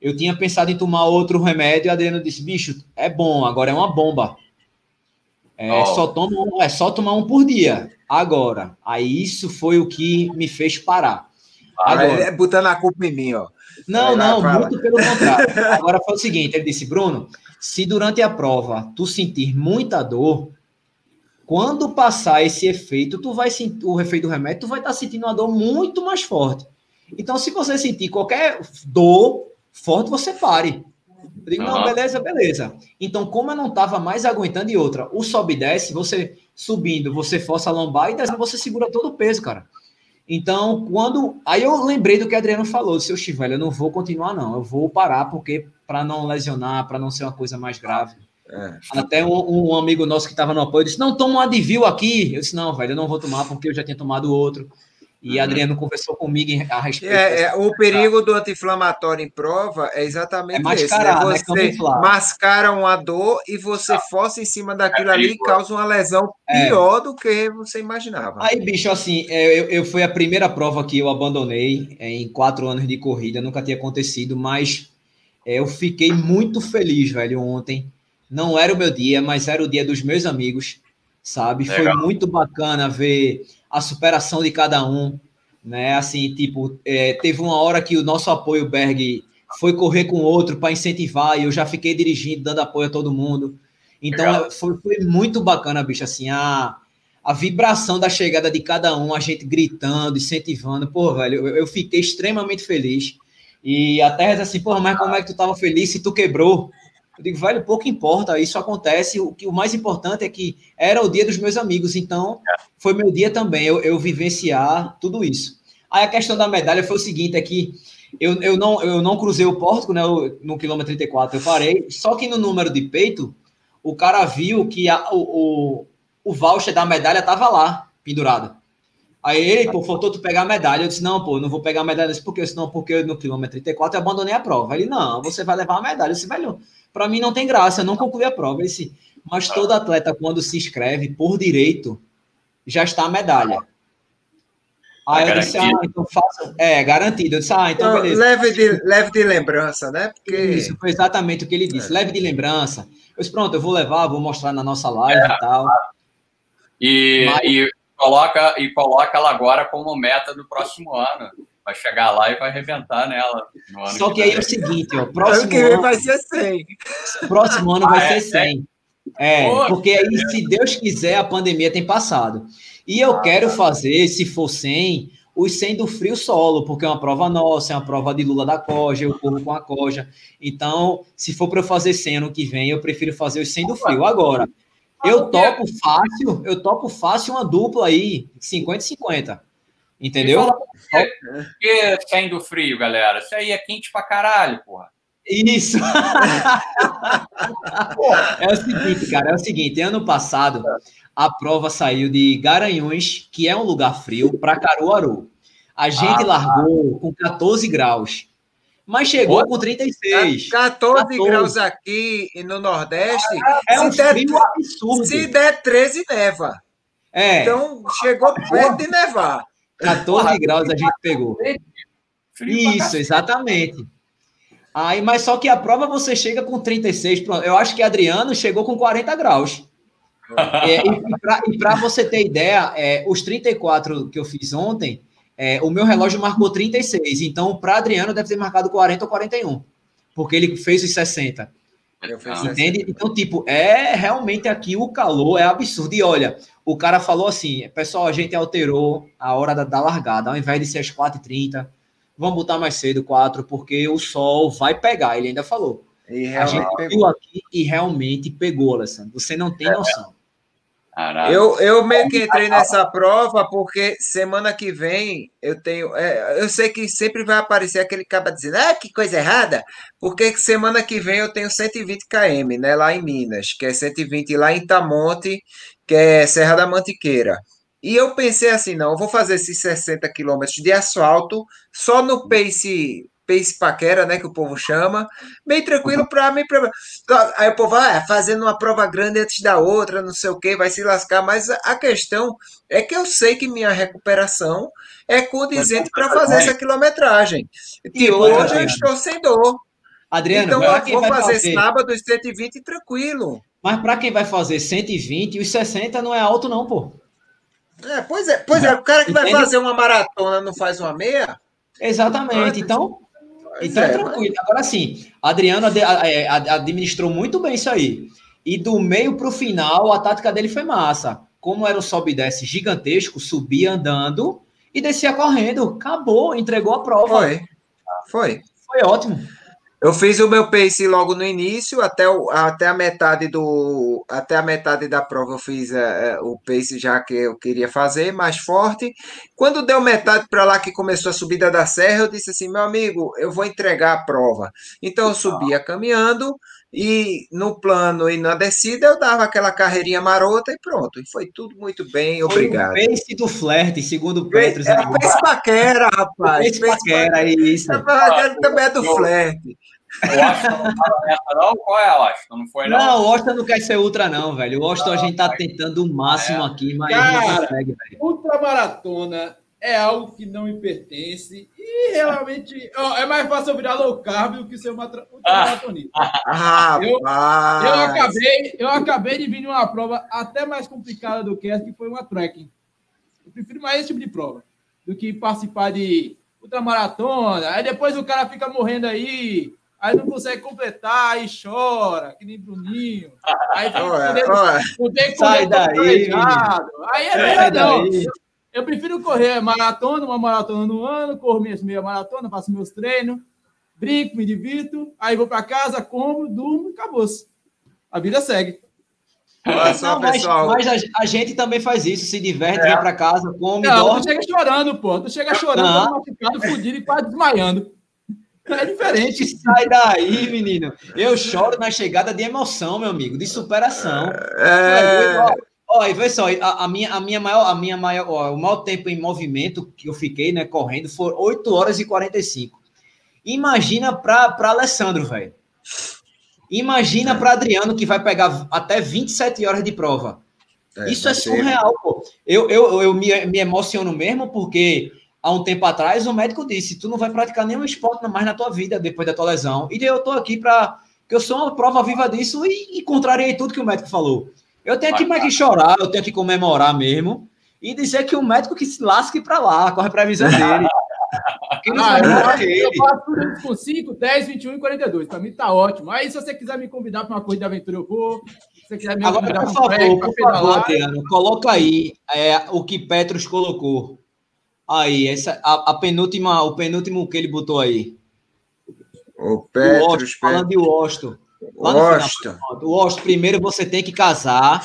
eu tinha pensado em tomar outro remédio e o Adriano disse, bicho, é bom, agora é uma bomba. É, oh. só toma um, é só tomar um por dia. Agora, aí isso foi o que me fez parar. Agora, é botando a culpa em mim, ó. Não, não, muito pelo contrário. Agora foi o seguinte, ele disse, Bruno, se durante a prova tu sentir muita dor, quando passar esse efeito, tu vai sentir o efeito do remédio, tu vai estar tá sentindo uma dor muito mais forte. Então, se você sentir qualquer dor forte, você pare. Eu digo, uhum. não, beleza, beleza. Então, como eu não estava mais aguentando, e outra, o sobe e desce, você subindo, você força a lombar e descendo, você segura todo o peso, cara. Então, quando. Aí eu lembrei do que o Adriano falou: seu Chivelho, eu não vou continuar, não. Eu vou parar, porque para não lesionar, para não ser uma coisa mais grave. É. Até um, um, amigo nosso que estava no apoio disse: Não, toma um Advil aqui. Eu disse: Não, velho, eu não vou tomar porque eu já tinha tomado outro. E uhum. Adriano conversou comigo a respeito. É, é o perigo do anti-inflamatório em prova é exatamente é mascarar, esse. Né? Você né? mascara uma dor e você força em cima daquilo é ali e causa uma lesão é. pior do que você imaginava. Aí, bicho, assim, é, eu, eu foi a primeira prova que eu abandonei em quatro anos de corrida, nunca tinha acontecido, mas eu fiquei muito feliz, velho, ontem. Não era o meu dia, mas era o dia dos meus amigos, sabe? Legal. Foi muito bacana ver a superação de cada um, né? Assim, tipo, é, teve uma hora que o nosso apoio Berg foi correr com outro para incentivar e eu já fiquei dirigindo, dando apoio a todo mundo. Então foi, foi, muito bacana, bicho, assim, a, a vibração da chegada de cada um, a gente gritando, incentivando, pô, velho, eu, eu fiquei extremamente feliz. E até assim, pô, mas como é que tu tava feliz se tu quebrou? Eu digo, velho, pouco importa, isso acontece. O, que, o mais importante é que era o dia dos meus amigos, então foi meu dia também, eu, eu vivenciar tudo isso. Aí a questão da medalha foi o seguinte: é que eu, eu, não, eu não cruzei o pórtico, né? Eu, no quilômetro 34 eu parei, só que no número de peito, o cara viu que a, o, o, o voucher da medalha estava lá, pendurado. Aí ele, pô, faltou tu pegar a medalha. Eu disse, não, pô, não vou pegar a medalha. Eu disse, por quê? Senão, porque no quilômetro 34 eu abandonei a prova. Ele, não, você vai levar a medalha. Eu disse, velho, para mim não tem graça, eu não concluí a prova. Esse, mas todo atleta, quando se inscreve por direito, já está a medalha. Aí eu disse, ah, então faça. É, garantido. Eu disse, ah, então, então beleza. Leve de, leve de lembrança, né? Porque... Isso, foi exatamente o que ele disse. É. Leve de lembrança. Eu disse, pronto, eu vou levar, vou mostrar na nossa live é. e tal. E, Mas... e, coloca, e coloca ela agora como meta do próximo ano vai chegar lá e vai arrebentar nela. Só que, que aí é o seguinte, ó, próximo que ano vai ser 100. Próximo ano ah, vai é, ser 100. É, é porque aí, se Deus quiser, a pandemia tem passado. E eu ah, quero tá. fazer, se for 100, os 100 do frio solo, porque é uma prova nossa, é uma prova de Lula da Coja, eu corro com a Coja. Então, se for para eu fazer 100 ano que vem, eu prefiro fazer os 100 do frio. Agora, eu topo fácil, eu topo fácil uma dupla aí, 50 e 50. Entendeu? Por que saindo frio, galera? Isso aí é quente pra caralho, porra. Isso! é o seguinte, cara, é o seguinte, ano passado a prova saiu de Garanhuns, que é um lugar frio, para Caruaru. A gente ah, largou com 14 graus, mas chegou Pô, com 36. 14, 14, graus aqui no Nordeste. É um der, frio absurdo. Se der 13, neva. É. Então, chegou perto de nevar. 14 graus a gente pegou. Isso, exatamente. Aí, mas só que a prova você chega com 36. Pronto. Eu acho que Adriano chegou com 40 graus. é, e para você ter ideia, é, os 34 que eu fiz ontem, é, o meu relógio marcou 36. Então, para Adriano, deve ter marcado 40 ou 41. Porque ele fez os 60. Entende? Então, tipo, é realmente aqui o calor é absurdo. E olha, o cara falou assim: pessoal, a gente alterou a hora da, da largada, ao invés de ser às 4h30, vamos botar mais cedo, 4, porque o sol vai pegar. Ele ainda falou. a gente pegou. viu aqui e realmente pegou, Alessandro. Você não tem é. noção. Eu, eu meio que entrei nessa prova porque semana que vem eu tenho. É, eu sei que sempre vai aparecer aquele cara dizendo, ah, que coisa errada, porque semana que vem eu tenho 120 km, né, lá em Minas, que é 120 lá em Itamonte, que é Serra da Mantiqueira. E eu pensei assim, não, eu vou fazer esses 60 quilômetros de asfalto só no pace pace paquera, né, que o povo chama, bem tranquilo para mim. Pra... Aí o povo, ah, fazendo uma prova grande antes da outra, não sei o que, vai se lascar, mas a questão é que eu sei que minha recuperação é condizente para fazer essa quilometragem. Tipo, hoje eu estou sem dor. Adriano, então eu vou fazer, fazer sábado 120 tranquilo. Mas para quem vai fazer 120, os 60 não é alto não, pô. É, pois é, pois é, o cara que vai fazer uma maratona não faz uma meia? Exatamente. Então, então é, tranquilo. Agora sim, Adriano é, administrou muito bem isso aí. E do meio para o final, a tática dele foi massa. Como era o sobe e desce gigantesco, subia andando e descia correndo. Acabou, entregou a prova. Foi. Foi. Foi ótimo. Eu fiz o meu pace logo no início, até, o, até a metade do até a metade da prova eu fiz é, o pace já que eu queria fazer, mais forte. Quando deu metade para lá que começou a subida da serra, eu disse assim, meu amigo, eu vou entregar a prova. Então eu subia caminhando, e no plano e na descida eu dava aquela carreirinha marota e pronto. E foi tudo muito bem, obrigado. Foi o pace do flerte, segundo o Petros. É, pace paquera, rapaz. Pace paquera, é isso. Ele também é do flerte. O Austin não estava nessa, não? Qual é, Austin? Não foi, não? Não, o Austin não quer ser ultra, não, velho. O Austin ah, a gente tá tentando o máximo é. aqui, mas Cara, não consegue, velho. Ultramaratona é algo que não me pertence e realmente ó, é mais fácil eu virar low carb do que ser uma ultramaratonista. Ah, eu, eu, acabei, eu acabei de vir de uma prova até mais complicada do que essa, que foi uma trekking. Eu prefiro mais esse tipo de prova do que participar de ultramaratona. Aí depois o cara fica morrendo aí, aí não consegue completar, aí chora, que nem Bruninho. Aí tem que poder Sai daí. Aí é melhor não. Eu prefiro correr maratona, uma maratona no ano, corro minhas meia maratona, faço meus treinos, brinco, me divirto, aí vou para casa, como, durmo e acabou-se. A vida segue. Olha só, não, mas, mas a, a, gente também faz isso, se diverte, é. vem para casa, come, não, dorme. Tu chega chorando, pô. Tu chega chorando, machucado, fudido e quase desmaiando. É diferente. Sai daí, menino. Eu choro na chegada de emoção, meu amigo, de superação. É... Olha, vê só, a, a, minha, a minha maior, a minha maior, ó, o maior tempo em movimento que eu fiquei, né, correndo, foi 8 horas e 45. Imagina para Alessandro, velho. Imagina é. para Adriano, que vai pegar até 27 horas de prova. É, Isso é surreal, ser. pô. Eu, eu, eu me, me emociono mesmo, porque há um tempo atrás o médico disse: tu não vai praticar nenhum esporte mais na tua vida depois da tua lesão. E eu tô aqui para. que eu sou uma prova viva disso e, e contrariei tudo que o médico falou. Eu tenho que mais que chorar, eu tenho que comemorar mesmo e dizer que o médico que se lasque para lá, corre a previsão dele. ah, eu, eu faço tudo com 5, 10, 21 e 42. Para mim tá ótimo. Aí, se você quiser me convidar para uma corrida de aventura, eu vou. Se você quiser me Agora, convidar por favor, por favor, Adriano, coloca aí é, o que Petros colocou. Aí, essa, a, a, penúltima, o penúltimo que ele botou aí. O Petros. O Osto, falando de Osto. Washington. Washington, primeiro você tem que casar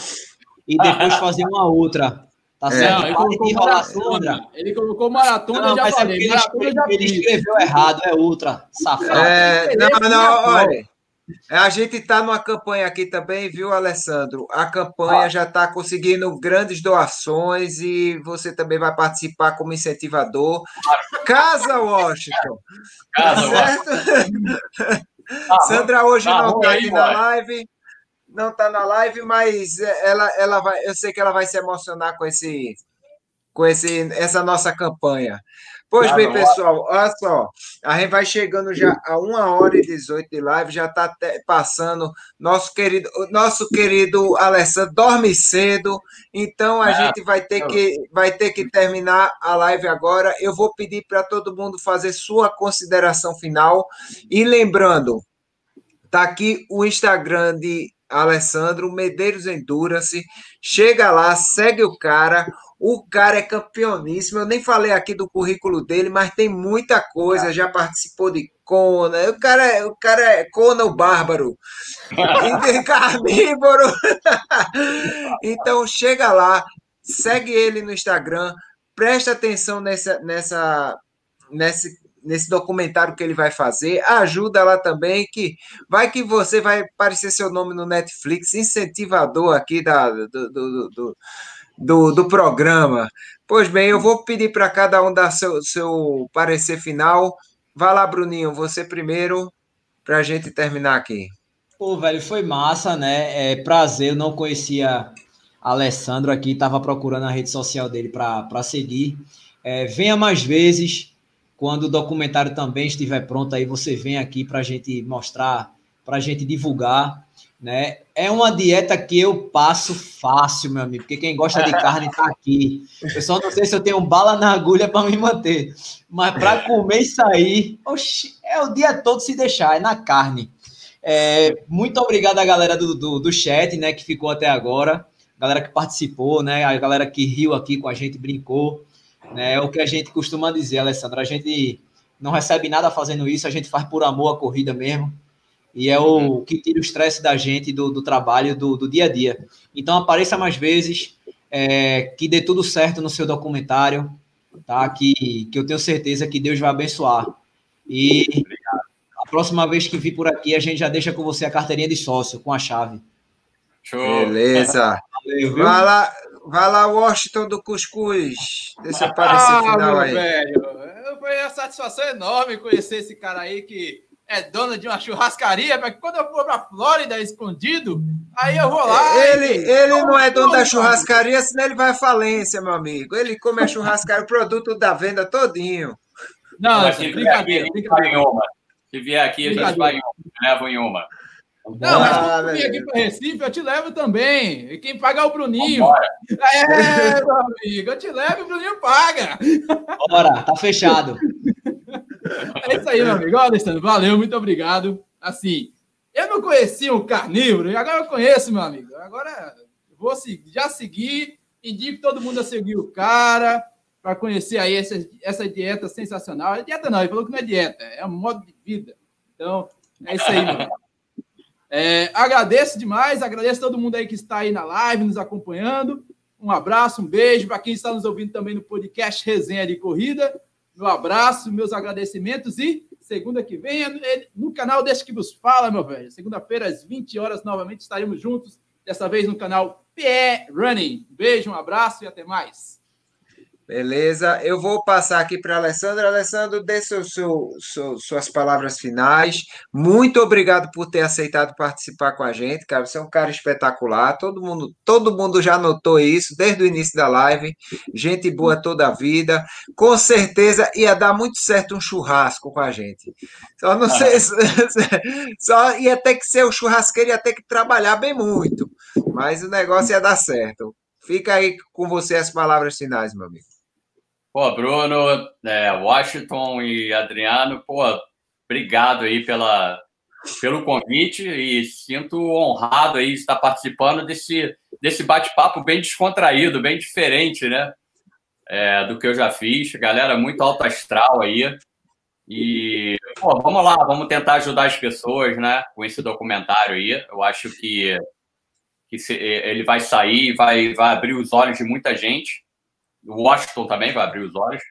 e depois fazer uma outra. Tá é. certo? Não, ele, colocou maratona, ele colocou maratona, não, já é falei. Ele, maratona já ele escreveu errado, é ultra, safado. É, não, não, olha. A gente está numa campanha aqui também, viu, Alessandro? A campanha ah. já está conseguindo grandes doações e você também vai participar como incentivador. Casa Washington. Casa, tá certo? Ah, Sandra hoje tá não está aqui na live, não está na live, mas ela, ela vai, eu sei que ela vai se emocionar com esse, com esse, essa nossa campanha. Pois bem, pessoal, olha só, a gente vai chegando já a uma hora e 18 de live, já está passando nosso querido, nosso querido Alessandro dorme cedo, então a é, gente vai ter que vai ter que terminar a live agora. Eu vou pedir para todo mundo fazer sua consideração final e lembrando, tá aqui o Instagram de Alessandro Medeiros Endurance. Chega lá, segue o cara. O cara é campeoníssimo. Eu nem falei aqui do currículo dele, mas tem muita coisa. Já participou de Kona. O cara, é, o cara é Kona o Bárbaro. Carnívoro. então chega lá, segue ele no Instagram, presta atenção nessa, nessa, nesse nesse documentário que ele vai fazer, ajuda lá também, que vai que você vai aparecer seu nome no Netflix, incentivador aqui da, do, do, do, do, do programa. Pois bem, eu vou pedir para cada um dar seu, seu parecer final. vai lá, Bruninho, você primeiro, para a gente terminar aqui. Pô, velho, foi massa, né? É prazer, eu não conhecia Alessandro aqui, estava procurando a rede social dele para seguir. É, venha mais vezes, quando o documentário também estiver pronto, aí você vem aqui para a gente mostrar, para a gente divulgar. Né? É uma dieta que eu passo fácil, meu amigo, porque quem gosta de carne está aqui. Eu só não sei se eu tenho bala na agulha para me manter, mas para comer e sair, oxi, é o dia todo se deixar, é na carne. É, muito obrigado à galera do, do, do chat, né, que ficou até agora galera que participou, né? A galera que riu aqui com a gente, brincou. Né? É o que a gente costuma dizer, Alessandra. A gente não recebe nada fazendo isso, a gente faz por amor a corrida mesmo. E é o uhum. que tira o estresse da gente, do, do trabalho, do, do, dia a dia. Então apareça mais vezes, é, que dê tudo certo no seu documentário, tá? Que, que eu tenho certeza que Deus vai abençoar. E a próxima vez que vir por aqui, a gente já deixa com você a carteirinha de sócio, com a chave. Show. Beleza. Valeu, vai lá, vai lá, Washington do Cuscuz. Deixa eu aparecer ah, final aí. Velho, foi uma satisfação enorme conhecer esse cara aí que é dono de uma churrascaria, mas quando eu for para Flórida escondido, aí eu vou lá. Ele, e... ele não é dono da churrascaria, senão ele vai à falência, meu amigo. Ele come a churrascaria, o produto da venda todinho. Não, mas se brincadeira, brincadeira. Se vier aqui, a gente vai em uma, leva em uma. Não, mas quando vir aqui para Recife, eu te levo também. E quem paga é o Bruninho. É, meu amigo, eu te levo e o Bruninho paga. Bora, tá fechado. É isso aí, meu amigo. Olha, Alessandro, valeu, muito obrigado. Assim, eu não conhecia o carnívoro, e agora eu conheço, meu amigo. Agora vou já seguir, indico todo mundo a seguir o cara, para conhecer aí essa, essa dieta sensacional. É dieta não, ele falou que não é dieta, é um modo de vida. Então, é isso aí, meu. É, agradeço demais, agradeço todo mundo aí que está aí na live, nos acompanhando. Um abraço, um beijo para quem está nos ouvindo também no podcast Resenha de Corrida. Meu abraço, meus agradecimentos e segunda que vem no canal Deixa que vos fala, meu velho. Segunda-feira às 20 horas novamente estaremos juntos, dessa vez no canal PE Running. beijo, um abraço e até mais. Beleza, eu vou passar aqui para a Alessandra. Alessandro, dê seu, seu, seu, suas palavras finais. Muito obrigado por ter aceitado participar com a gente, cara. Você é um cara espetacular. Todo mundo, todo mundo já notou isso desde o início da live. Gente boa toda a vida. Com certeza ia dar muito certo um churrasco com a gente. Só não sei, só ia ter que ser o churrasqueiro, ia ter que trabalhar bem muito. Mas o negócio ia dar certo. Fica aí com você as palavras finais, meu amigo. Pô, Bruno, é, Washington e Adriano, pô, obrigado aí pela, pelo convite e sinto honrado aí estar participando desse, desse bate-papo bem descontraído, bem diferente, né? É, do que eu já fiz. Galera muito alto astral aí. E, pô, vamos lá, vamos tentar ajudar as pessoas, né? Com esse documentário aí. Eu acho que, que se, ele vai sair, vai, vai abrir os olhos de muita gente. O Washington também vai abrir os olhos.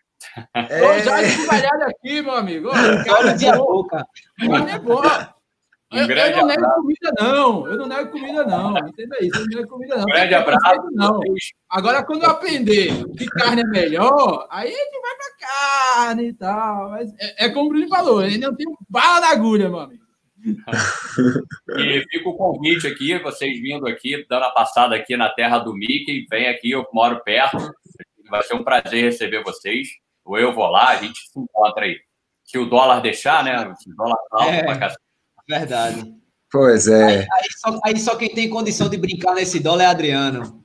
É... Ô, já aqui, meu amigo. Olha de boca. É bom. Um eu, eu, não nego comida, não. Eu não nego comida, não. Entenda isso. Eu não nego comida, não. Um grande abraço. Não. Agora, quando eu aprender que carne é melhor, aí a gente vai pra carne e tal. Mas é, é como o Bruno falou, ele não tem bala na agulha, meu amigo. e fica o convite aqui, vocês vindo aqui, dando a passada aqui na terra do Mickey, vem aqui, eu moro perto, Vai ser um prazer receber vocês. Ou eu vou lá, a gente se encontra aí. Se o dólar deixar, né? Se o dólar tá alto é, pra Verdade. Pois é. Aí, aí, só, aí, só, quem tem condição de brincar nesse dólar é Adriano.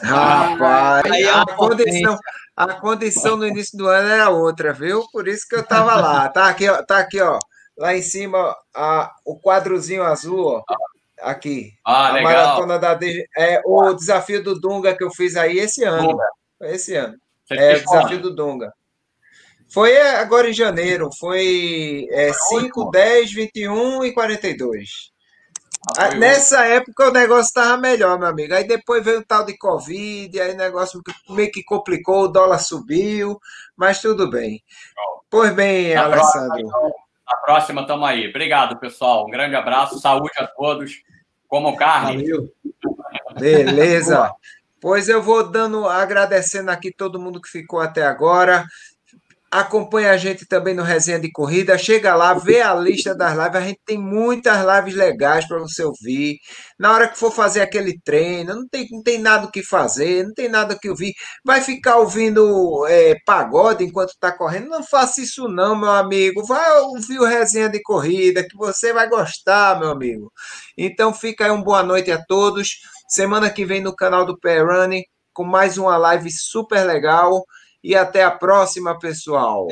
Rapaz, aí é a, condição, a condição no início do ano era outra, viu? Por isso que eu tava lá. Tá aqui, ó, tá aqui, ó. Lá em cima, a, o quadrozinho azul, ó. Aqui. Ah, a legal. maratona da é o desafio do Dunga que eu fiz aí esse ano. Dunga esse ano. Você é o desafio do Dunga. Foi agora em janeiro, foi é, 5, 10, 21 e 42. Ah, ah nessa época o negócio estava melhor, meu amigo. Aí depois veio o tal de Covid, aí o negócio meio que complicou, o dólar subiu, mas tudo bem. Pois bem, na Alessandro. Próxima, na próxima, estamos aí. Obrigado, pessoal. Um grande abraço, saúde a todos. Como carne. Valeu. Beleza. Pois eu vou dando, agradecendo aqui todo mundo que ficou até agora. Acompanha a gente também no Resenha de Corrida. Chega lá, vê a lista das lives. A gente tem muitas lives legais para você ouvir. Na hora que for fazer aquele treino, não tem, não tem nada o que fazer, não tem nada que ouvir. Vai ficar ouvindo é, pagode enquanto está correndo? Não faça isso, não, meu amigo. Vai ouvir o Resenha de Corrida, que você vai gostar, meu amigo. Então fica aí uma boa noite a todos. Semana que vem no canal do Running com mais uma live super legal. E até a próxima, pessoal.